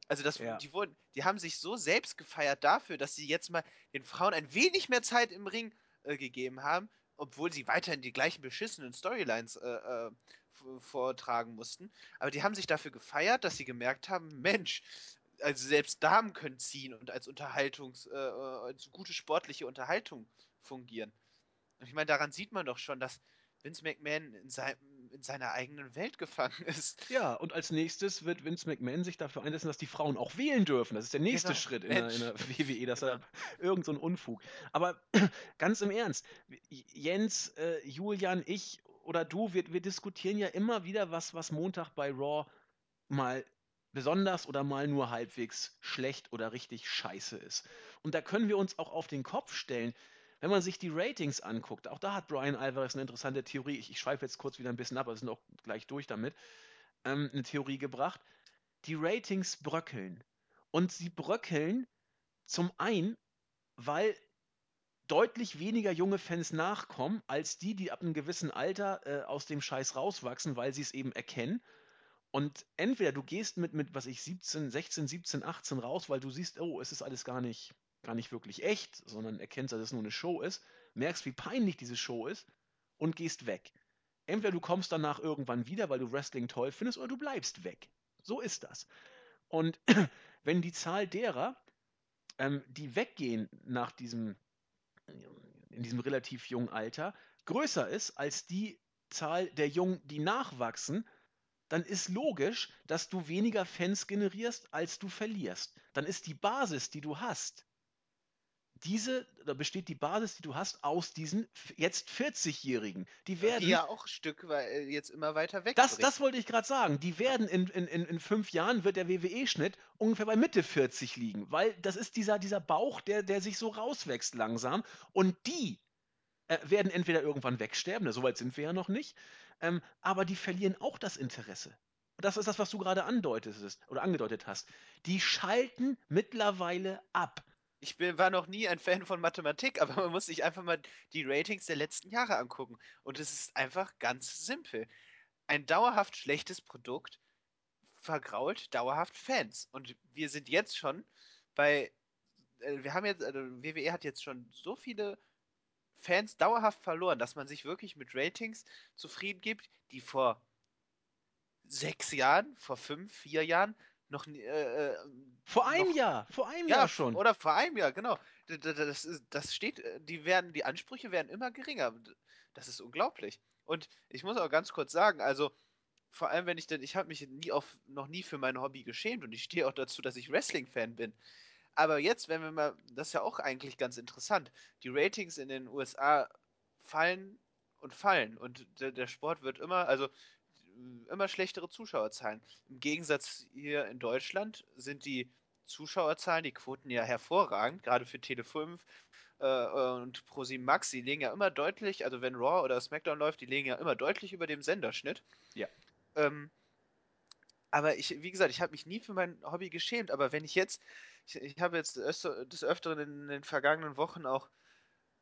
Also das, ja. die wurden, die haben sich so selbst gefeiert dafür, dass sie jetzt mal den Frauen ein wenig mehr Zeit im Ring äh, gegeben haben, obwohl sie weiterhin die gleichen beschissenen Storylines äh, äh, vortragen mussten. Aber die haben sich dafür gefeiert, dass sie gemerkt haben, Mensch, also selbst Damen können ziehen und als Unterhaltungs, äh, äh, als gute sportliche Unterhaltung fungieren. Und ich meine, daran sieht man doch schon, dass Vince McMahon in, sein, in seiner eigenen Welt gefangen ist. Ja, und als nächstes wird Vince McMahon sich dafür einsetzen, dass die Frauen auch wählen dürfen. Das ist der nächste genau. Schritt in der, in der, WWE, das genau. ist irgend so ein Unfug. Aber ganz im Ernst, Jens, äh, Julian, ich oder du, wir, wir diskutieren ja immer wieder was, was Montag bei Raw mal besonders oder mal nur halbwegs schlecht oder richtig scheiße ist. Und da können wir uns auch auf den Kopf stellen, wenn man sich die Ratings anguckt. Auch da hat Brian Alvarez eine interessante Theorie. Ich, ich schweife jetzt kurz wieder ein bisschen ab, aber sind auch gleich durch damit. Ähm, eine Theorie gebracht. Die Ratings bröckeln. Und sie bröckeln zum einen, weil deutlich weniger junge Fans nachkommen, als die, die ab einem gewissen Alter äh, aus dem Scheiß rauswachsen, weil sie es eben erkennen. Und entweder du gehst mit, mit, was ich, 17, 16, 17, 18 raus, weil du siehst, oh, es ist alles gar nicht, gar nicht wirklich echt, sondern erkennst, dass es nur eine Show ist, merkst, wie peinlich diese Show ist und gehst weg. Entweder du kommst danach irgendwann wieder, weil du Wrestling toll findest, oder du bleibst weg. So ist das. Und wenn die Zahl derer, ähm, die weggehen nach diesem, in diesem relativ jungen Alter, größer ist als die Zahl der Jungen, die nachwachsen, dann ist logisch, dass du weniger Fans generierst, als du verlierst. Dann ist die Basis, die du hast, diese, da besteht die Basis, die du hast, aus diesen jetzt 40-Jährigen. Die werden. Die ja auch ein Stück äh, jetzt immer weiter weg. Das, das wollte ich gerade sagen. Die werden in, in, in fünf Jahren, wird der WWE-Schnitt ungefähr bei Mitte 40 liegen. Weil das ist dieser, dieser Bauch, der, der sich so rauswächst langsam. Und die äh, werden entweder irgendwann wegsterben, so weit sind wir ja noch nicht, ähm, aber die verlieren auch das Interesse. Und das ist das, was du gerade andeutest oder angedeutet hast. Die schalten mittlerweile ab. Ich bin, war noch nie ein Fan von Mathematik, aber man muss sich einfach mal die Ratings der letzten Jahre angucken. Und es ist einfach ganz simpel. Ein dauerhaft schlechtes Produkt vergrault dauerhaft Fans. Und wir sind jetzt schon bei. Äh, wir haben jetzt, also WWE hat jetzt schon so viele Fans dauerhaft verloren, dass man sich wirklich mit Ratings zufrieden gibt, die vor sechs Jahren, vor fünf, vier Jahren noch äh, äh, vor einem noch, Jahr, vor einem ja, Jahr schon. Oder vor einem Jahr, genau. Das, das steht, die werden, die Ansprüche werden immer geringer. Das ist unglaublich. Und ich muss auch ganz kurz sagen, also vor allem wenn ich denn, ich habe mich nie auf, noch nie für mein Hobby geschämt und ich stehe auch dazu, dass ich Wrestling-Fan bin. Aber jetzt, wenn wir mal, das ist ja auch eigentlich ganz interessant, die Ratings in den USA fallen und fallen und der, der Sport wird immer, also immer schlechtere Zuschauerzahlen. Im Gegensatz hier in Deutschland sind die Zuschauerzahlen, die Quoten ja hervorragend, gerade für Tele 5 äh, und ProSieben Max, die liegen ja immer deutlich, also wenn Raw oder SmackDown läuft, die liegen ja immer deutlich über dem Senderschnitt. Ja. Ähm, aber ich, wie gesagt, ich habe mich nie für mein Hobby geschämt, aber wenn ich jetzt ich, ich habe jetzt des Öfteren in den vergangenen Wochen auch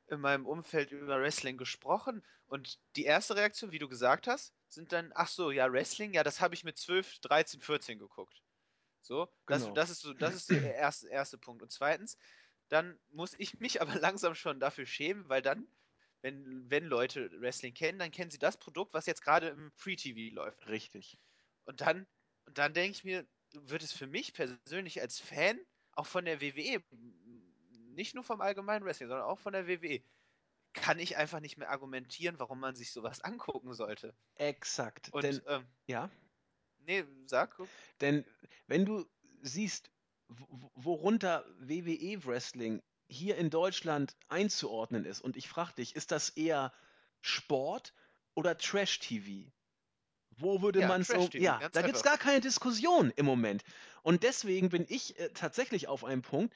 in meinem Umfeld über Wrestling gesprochen und die erste Reaktion, wie du gesagt hast, sind dann, ach so, ja, Wrestling, ja, das habe ich mit 12, 13, 14 geguckt. So, genau. das, das ist so, das ist der erste, erste Punkt. Und zweitens, dann muss ich mich aber langsam schon dafür schämen, weil dann, wenn, wenn Leute Wrestling kennen, dann kennen sie das Produkt, was jetzt gerade im Free TV läuft. Richtig. Und dann, und dann denke ich mir, wird es für mich persönlich als Fan auch von der WWE, nicht nur vom allgemeinen Wrestling, sondern auch von der WWE, kann ich einfach nicht mehr argumentieren, warum man sich sowas angucken sollte. Exakt. Und, denn, ähm, ja. Nee, sag. Denn wenn du siehst, worunter WWE Wrestling hier in Deutschland einzuordnen ist, und ich frage dich, ist das eher Sport oder Trash-TV? Wo würde ja, man so. Ja, da gibt es gar keine Diskussion im Moment. Und deswegen bin ich äh, tatsächlich auf einem Punkt.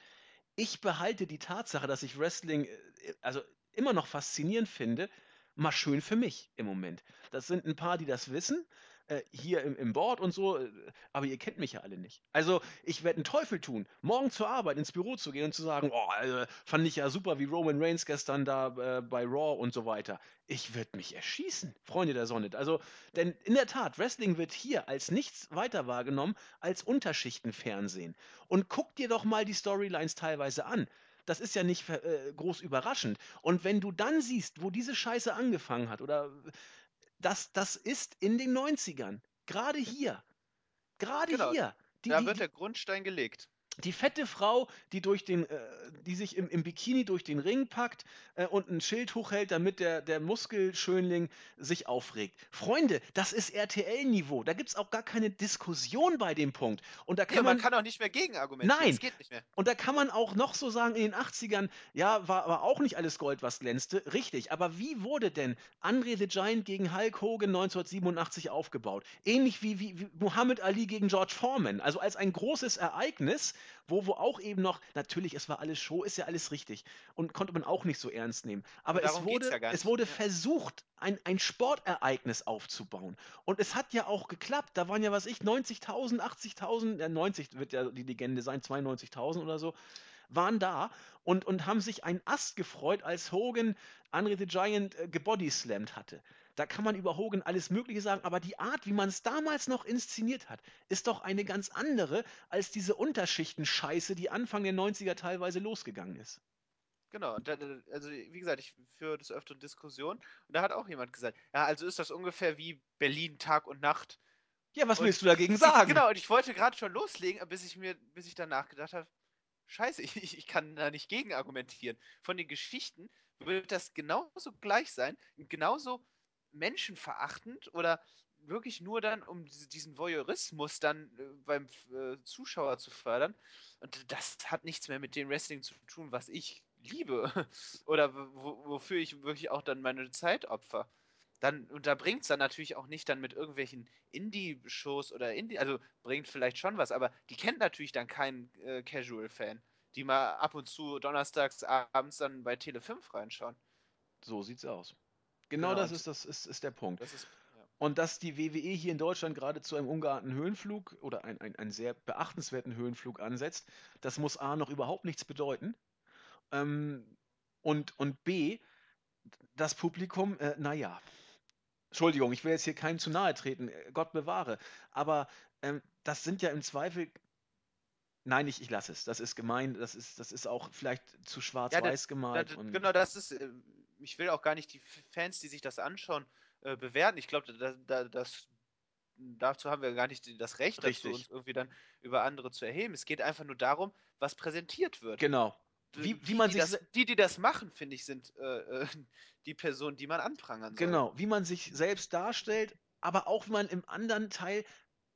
Ich behalte die Tatsache, dass ich Wrestling äh, also immer noch faszinierend finde, mal schön für mich im Moment. Das sind ein paar, die das wissen äh, hier im, im Board und so, äh, aber ihr kennt mich ja alle nicht. Also ich werde einen Teufel tun, morgen zur Arbeit ins Büro zu gehen und zu sagen, oh, also, fand ich ja super, wie Roman Reigns gestern da äh, bei Raw und so weiter. Ich würde mich erschießen, Freunde der Sonne. Also, denn in der Tat, Wrestling wird hier als nichts weiter wahrgenommen als Unterschichtenfernsehen. Und guck dir doch mal die Storylines teilweise an. Das ist ja nicht äh, groß überraschend. Und wenn du dann siehst, wo diese Scheiße angefangen hat, oder das, das ist in den 90ern. Gerade hier. Gerade genau. hier. Die, da wird die, der Grundstein gelegt. Die fette Frau, die durch den, äh, die sich im, im, Bikini durch den Ring packt äh, und ein Schild hochhält, damit der, der Muskelschönling sich aufregt. Freunde, das ist RTL-Niveau. Da gibt es auch gar keine Diskussion bei dem Punkt. Und da kann ja, man, man kann auch nicht mehr gegen argumentieren. Nein. Das geht nicht mehr. Und da kann man auch noch so sagen, in den 80ern, ja, war, war auch nicht alles Gold, was glänzte. Richtig. Aber wie wurde denn Andre the Giant gegen Hulk Hogan 1987 aufgebaut? Ähnlich wie, wie, wie Muhammad Ali gegen George Foreman. Also als ein großes Ereignis wo, wo auch eben noch, natürlich, es war alles Show, ist ja alles richtig und konnte man auch nicht so ernst nehmen. Aber es wurde, ja es wurde ja. versucht, ein, ein Sportereignis aufzubauen. Und es hat ja auch geklappt. Da waren ja, was ich, 90.000, 80.000, ja, 90 wird ja die Legende sein, 92.000 oder so waren da und, und haben sich ein Ast gefreut, als Hogan Andre the Giant äh, gebodyslammt hatte. Da kann man über Hogan alles Mögliche sagen, aber die Art, wie man es damals noch inszeniert hat, ist doch eine ganz andere als diese Unterschichten-Scheiße, die Anfang der 90er teilweise losgegangen ist. Genau, also wie gesagt, ich führe das öfter Diskussion und da hat auch jemand gesagt, ja, also ist das ungefähr wie Berlin Tag und Nacht. Ja, was und willst du dagegen sagen? Genau, und ich wollte gerade schon loslegen, bis ich mir, bis ich danach gedacht habe, scheiße, ich, ich kann da nicht gegen argumentieren. Von den Geschichten wird das genauso gleich sein, genauso menschenverachtend oder wirklich nur dann, um diesen Voyeurismus dann äh, beim äh, Zuschauer zu fördern. Und das hat nichts mehr mit dem Wrestling zu tun, was ich liebe. oder wofür ich wirklich auch dann meine Zeit opfer. Dann, und da bringt es dann natürlich auch nicht dann mit irgendwelchen Indie-Shows oder Indie, also bringt vielleicht schon was, aber die kennt natürlich dann keinen äh, Casual-Fan, die mal ab und zu donnerstags abends dann bei Tele 5 reinschauen. So sieht's aus. Genau, genau das, ist, das ist, ist der Punkt. Das ist, ja. Und dass die WWE hier in Deutschland gerade zu einem ungeahnten Höhenflug oder einen ein sehr beachtenswerten Höhenflug ansetzt, das muss A noch überhaupt nichts bedeuten. Ähm, und, und B, das Publikum, äh, naja, Entschuldigung, ich will jetzt hier keinem zu nahe treten, äh, Gott bewahre, aber ähm, das sind ja im Zweifel Nein, ich, ich lasse es. Das ist gemein. Das ist, das ist auch vielleicht zu schwarz-weiß ja, gemalt. Das, genau, das ist. Äh, ich will auch gar nicht die Fans, die sich das anschauen, äh, bewerten. Ich glaube, da, da, das, dazu haben wir gar nicht das Recht Richtig. dazu, uns irgendwie dann über andere zu erheben. Es geht einfach nur darum, was präsentiert wird. Genau. Wie, wie man die, sich. Das, die, die das machen, finde ich, sind äh, äh die Personen, die man anprangern soll. Genau, wie man sich selbst darstellt, aber auch wie man im anderen Teil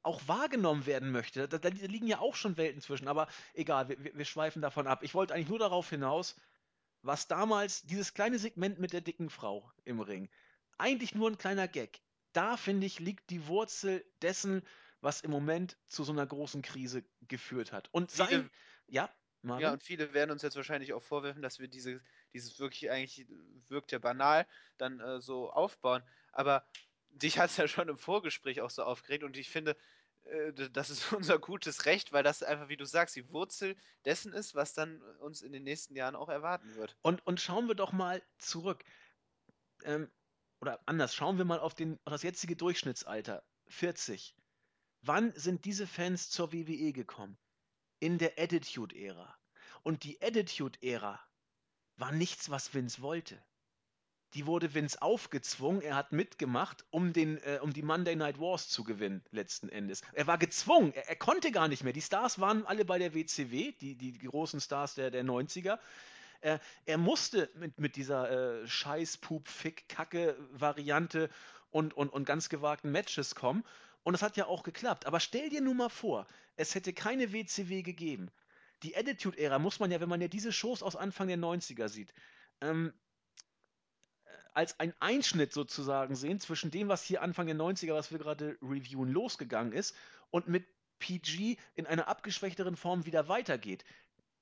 auch wahrgenommen werden möchte. Da, da, liegen ja auch schon Welten zwischen, aber egal, wir, wir schweifen davon ab. Ich wollte eigentlich nur darauf hinaus, was damals dieses kleine Segment mit der dicken Frau im Ring, eigentlich nur ein kleiner Gag. Da finde ich, liegt die Wurzel dessen, was im Moment zu so einer großen Krise geführt hat. Und sein, ja, Marvin? ja, und viele werden uns jetzt wahrscheinlich auch vorwerfen, dass wir diese, dieses wirklich eigentlich wirkt ja banal, dann äh, so aufbauen. Aber dich hat es ja schon im Vorgespräch auch so aufgeregt und ich finde, äh, das ist unser gutes Recht, weil das einfach, wie du sagst, die Wurzel dessen ist, was dann uns in den nächsten Jahren auch erwarten wird. Und, und schauen wir doch mal zurück. Ähm, oder anders, schauen wir mal auf, den, auf das jetzige Durchschnittsalter, 40. Wann sind diese Fans zur WWE gekommen? In der Attitude-Ära. Und die Attitude-Ära war nichts, was Vince wollte. Die wurde Vince aufgezwungen, er hat mitgemacht, um, den, äh, um die Monday Night Wars zu gewinnen, letzten Endes. Er war gezwungen, er, er, konnte gar nicht mehr. Die Stars waren alle bei der WCW, die, die, großen Stars der, der 90er. Äh, er musste mit, mit dieser äh, Scheiß-Pup-Fick-Kacke-Variante und, und, und ganz gewagten Matches kommen. Und das hat ja auch geklappt. Aber stell dir nun mal vor, es hätte keine WCW gegeben. Die Attitude-Ära muss man ja, wenn man ja diese Shows aus Anfang der 90er sieht, ähm, als ein Einschnitt sozusagen sehen zwischen dem, was hier Anfang der 90er, was wir gerade reviewen, losgegangen ist und mit PG in einer abgeschwächteren Form wieder weitergeht.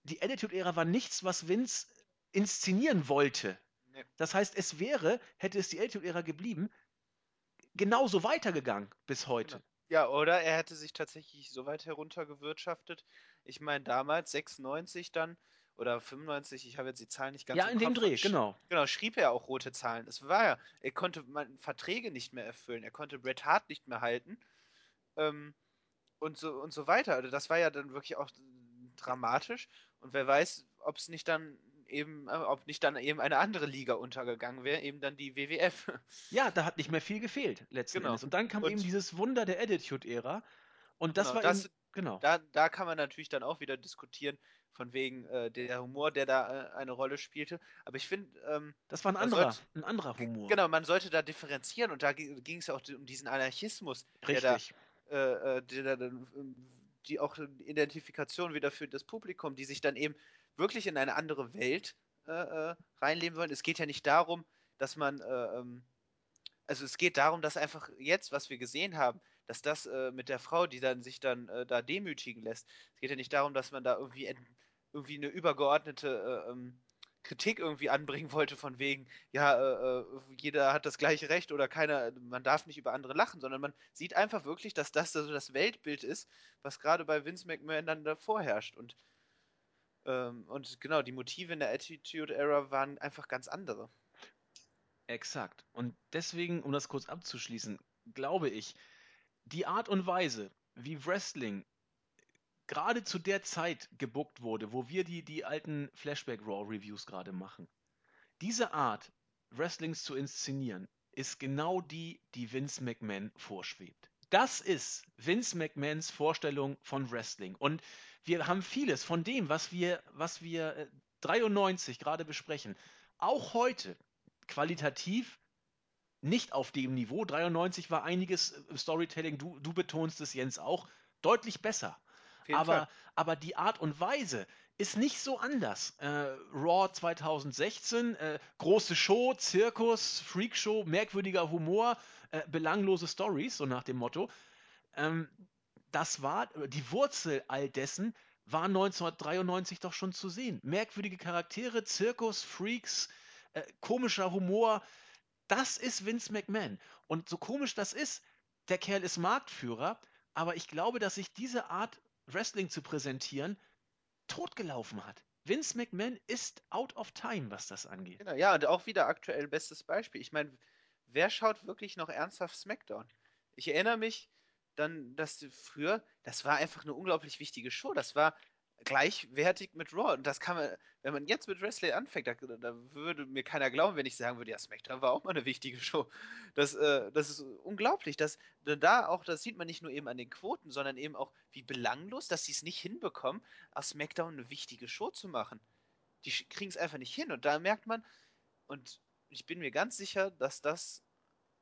Die Attitude-Ära war nichts, was Vince inszenieren wollte. Nee. Das heißt, es wäre, hätte es die Attitude-Ära geblieben, genauso weitergegangen bis heute. Genau. Ja, oder er hätte sich tatsächlich so weit heruntergewirtschaftet. Ich meine, damals, 96 dann, oder 95, ich habe jetzt die Zahlen nicht ganz Ja, in dem Dreh, genau. Genau, schrieb er auch rote Zahlen. Es war ja, er konnte man, Verträge nicht mehr erfüllen, er konnte Bret Hart nicht mehr halten ähm, und, so, und so weiter. Also das war ja dann wirklich auch dramatisch und wer weiß, ob es nicht dann eben, äh, ob nicht dann eben eine andere Liga untergegangen wäre, eben dann die WWF. Ja, da hat nicht mehr viel gefehlt, letzten genau. Endes. Und dann kam und eben dieses Wunder der Attitude-Ära. Und das genau, war das, eben, genau. Da, da kann man natürlich dann auch wieder diskutieren, von wegen äh, der Humor, der da äh, eine Rolle spielte. Aber ich finde. Ähm, das war ein anderer, sollte, ein anderer Humor. Genau, man sollte da differenzieren und da ging es ja auch um diesen Anarchismus, Richtig. der da, äh, äh der da die auch Identifikation wieder für das Publikum, die sich dann eben wirklich in eine andere Welt äh, äh, reinleben wollen. Es geht ja nicht darum, dass man, ähm, also es geht darum, dass einfach jetzt, was wir gesehen haben, dass das äh, mit der Frau, die dann sich dann äh, da demütigen lässt, es geht ja nicht darum, dass man da irgendwie irgendwie eine übergeordnete äh, ähm, Kritik irgendwie anbringen wollte, von wegen, ja, äh, äh, jeder hat das gleiche Recht oder keiner, man darf nicht über andere lachen, sondern man sieht einfach wirklich, dass das also das Weltbild ist, was gerade bei Vince McMahon dann da vorherrscht. Und, ähm, und genau, die Motive in der Attitude Era waren einfach ganz andere. Exakt. Und deswegen, um das kurz abzuschließen, glaube ich, die Art und Weise, wie Wrestling gerade zu der Zeit gebuckt wurde, wo wir die, die alten Flashback Raw Reviews gerade machen. Diese Art, Wrestlings zu inszenieren, ist genau die, die Vince McMahon vorschwebt. Das ist Vince McMahons Vorstellung von Wrestling. Und wir haben vieles von dem, was wir, was wir 93 äh, gerade besprechen, auch heute qualitativ nicht auf dem Niveau. 93 war einiges äh, Storytelling, du, du betonst es, Jens, auch deutlich besser aber, aber die Art und Weise ist nicht so anders. Äh, Raw 2016, äh, große Show, Zirkus, Freakshow, merkwürdiger Humor, äh, belanglose Stories, so nach dem Motto. Ähm, das war, die Wurzel all dessen war 1993 doch schon zu sehen. Merkwürdige Charaktere, Zirkus, Freaks, äh, komischer Humor. Das ist Vince McMahon. Und so komisch das ist, der Kerl ist Marktführer, aber ich glaube, dass sich diese Art Wrestling zu präsentieren, totgelaufen hat. Vince McMahon ist out of time, was das angeht. Genau, ja, und auch wieder aktuell bestes Beispiel. Ich meine, wer schaut wirklich noch ernsthaft SmackDown? Ich erinnere mich dann, dass früher, das war einfach eine unglaublich wichtige Show. Das war gleichwertig mit Raw. Und das kann man, wenn man jetzt mit Wrestling anfängt, da, da, würde mir keiner glauben, wenn ich sagen würde, ja, SmackDown war auch mal eine wichtige Show. Das, äh, das ist unglaublich. Das, da auch, das sieht man nicht nur eben an den Quoten, sondern eben auch, wie belanglos, dass sie es nicht hinbekommen, aus SmackDown eine wichtige Show zu machen. Die kriegen es einfach nicht hin. Und da merkt man, und ich bin mir ganz sicher, dass das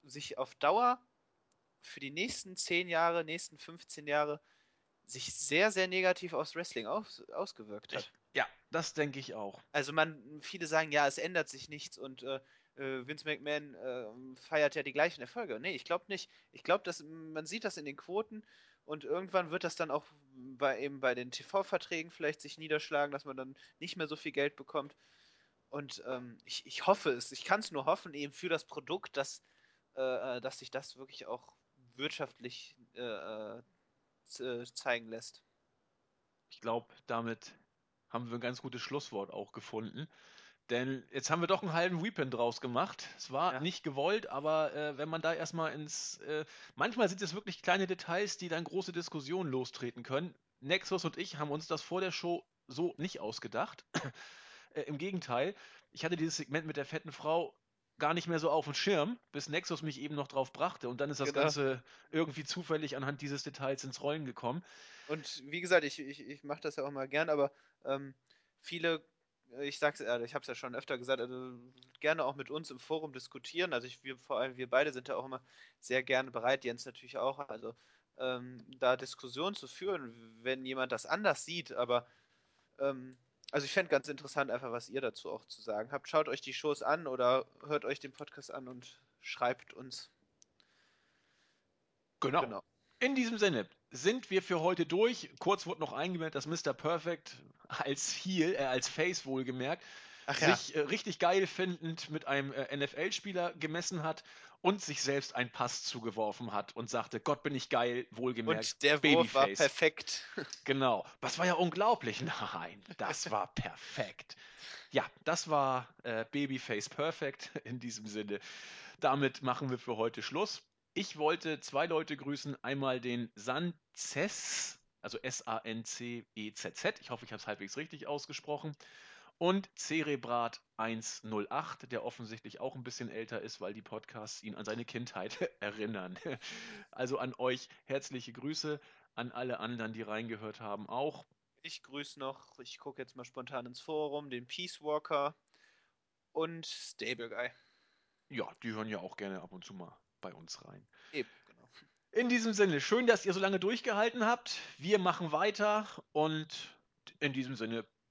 sich auf Dauer für die nächsten 10 Jahre, nächsten 15 Jahre sich sehr, sehr negativ aufs Wrestling aus, ausgewirkt hat. Ja, das denke ich auch. Also man, viele sagen, ja, es ändert sich nichts und äh, äh Vince McMahon äh, feiert ja die gleichen Erfolge. Nee, ich glaube nicht. Ich glaube, dass man sieht das in den Quoten und irgendwann wird das dann auch bei eben bei den TV-Verträgen vielleicht sich niederschlagen, dass man dann nicht mehr so viel Geld bekommt. Und ähm, ich, ich hoffe es, ich kann es nur hoffen, eben für das Produkt, dass, äh, äh dass sich das wirklich auch wirtschaftlich äh, äh äh, zeigen lässt. Ich glaube, damit haben wir ein ganz gutes Schlusswort auch gefunden. Denn jetzt haben wir doch einen halben Weepin draus gemacht. Es war ja. nicht gewollt, aber äh, wenn man da erstmal ins. Äh, manchmal sind es wirklich kleine Details, die dann große Diskussionen lostreten können. Nexus und ich haben uns das vor der Show so nicht ausgedacht. Äh, Im Gegenteil, ich hatte dieses Segment mit der fetten Frau gar nicht mehr so auf dem Schirm, bis Nexus mich eben noch drauf brachte. Und dann ist das genau. Ganze irgendwie zufällig anhand dieses Details ins Rollen gekommen. Und wie gesagt, ich, ich, ich mache das ja auch mal gern, aber ähm, viele ich sag's ehrlich, ich habe es ja schon öfter gesagt, also gerne auch mit uns im Forum diskutieren. Also ich, wir, vor allem wir beide sind da auch immer sehr gerne bereit, Jens natürlich auch, also ähm, da Diskussionen zu führen, wenn jemand das anders sieht. Aber ähm, also ich fände ganz interessant, einfach was ihr dazu auch zu sagen habt. Schaut euch die Shows an oder hört euch den Podcast an und schreibt uns. Genau. genau. In diesem Sinne sind wir für heute durch. Kurz wurde noch eingemeldet, dass Mr. Perfect als Heel, äh, als Face wohlgemerkt, Ach sich ja. äh, richtig geil findend mit einem äh, NFL-Spieler gemessen hat und sich selbst einen Pass zugeworfen hat und sagte, Gott bin ich geil, wohlgemerkt. Und der Babyface. Wurf war perfekt. Genau. Das war ja unglaublich. Nein, das war perfekt. Ja, das war äh, Babyface Perfect in diesem Sinne. Damit machen wir für heute Schluss. Ich wollte zwei Leute grüßen. Einmal den Sanzes, also S-A-N-C-E-Z-Z. Ich hoffe, ich habe es halbwegs richtig ausgesprochen. Und Cerebrat 108, der offensichtlich auch ein bisschen älter ist, weil die Podcasts ihn an seine Kindheit erinnern. Also an euch herzliche Grüße, an alle anderen, die reingehört haben, auch. Ich grüße noch, ich gucke jetzt mal spontan ins Forum, den Peace Walker und Stable Guy. Ja, die hören ja auch gerne ab und zu mal bei uns rein. Eben, genau. In diesem Sinne, schön, dass ihr so lange durchgehalten habt. Wir machen weiter und in diesem Sinne,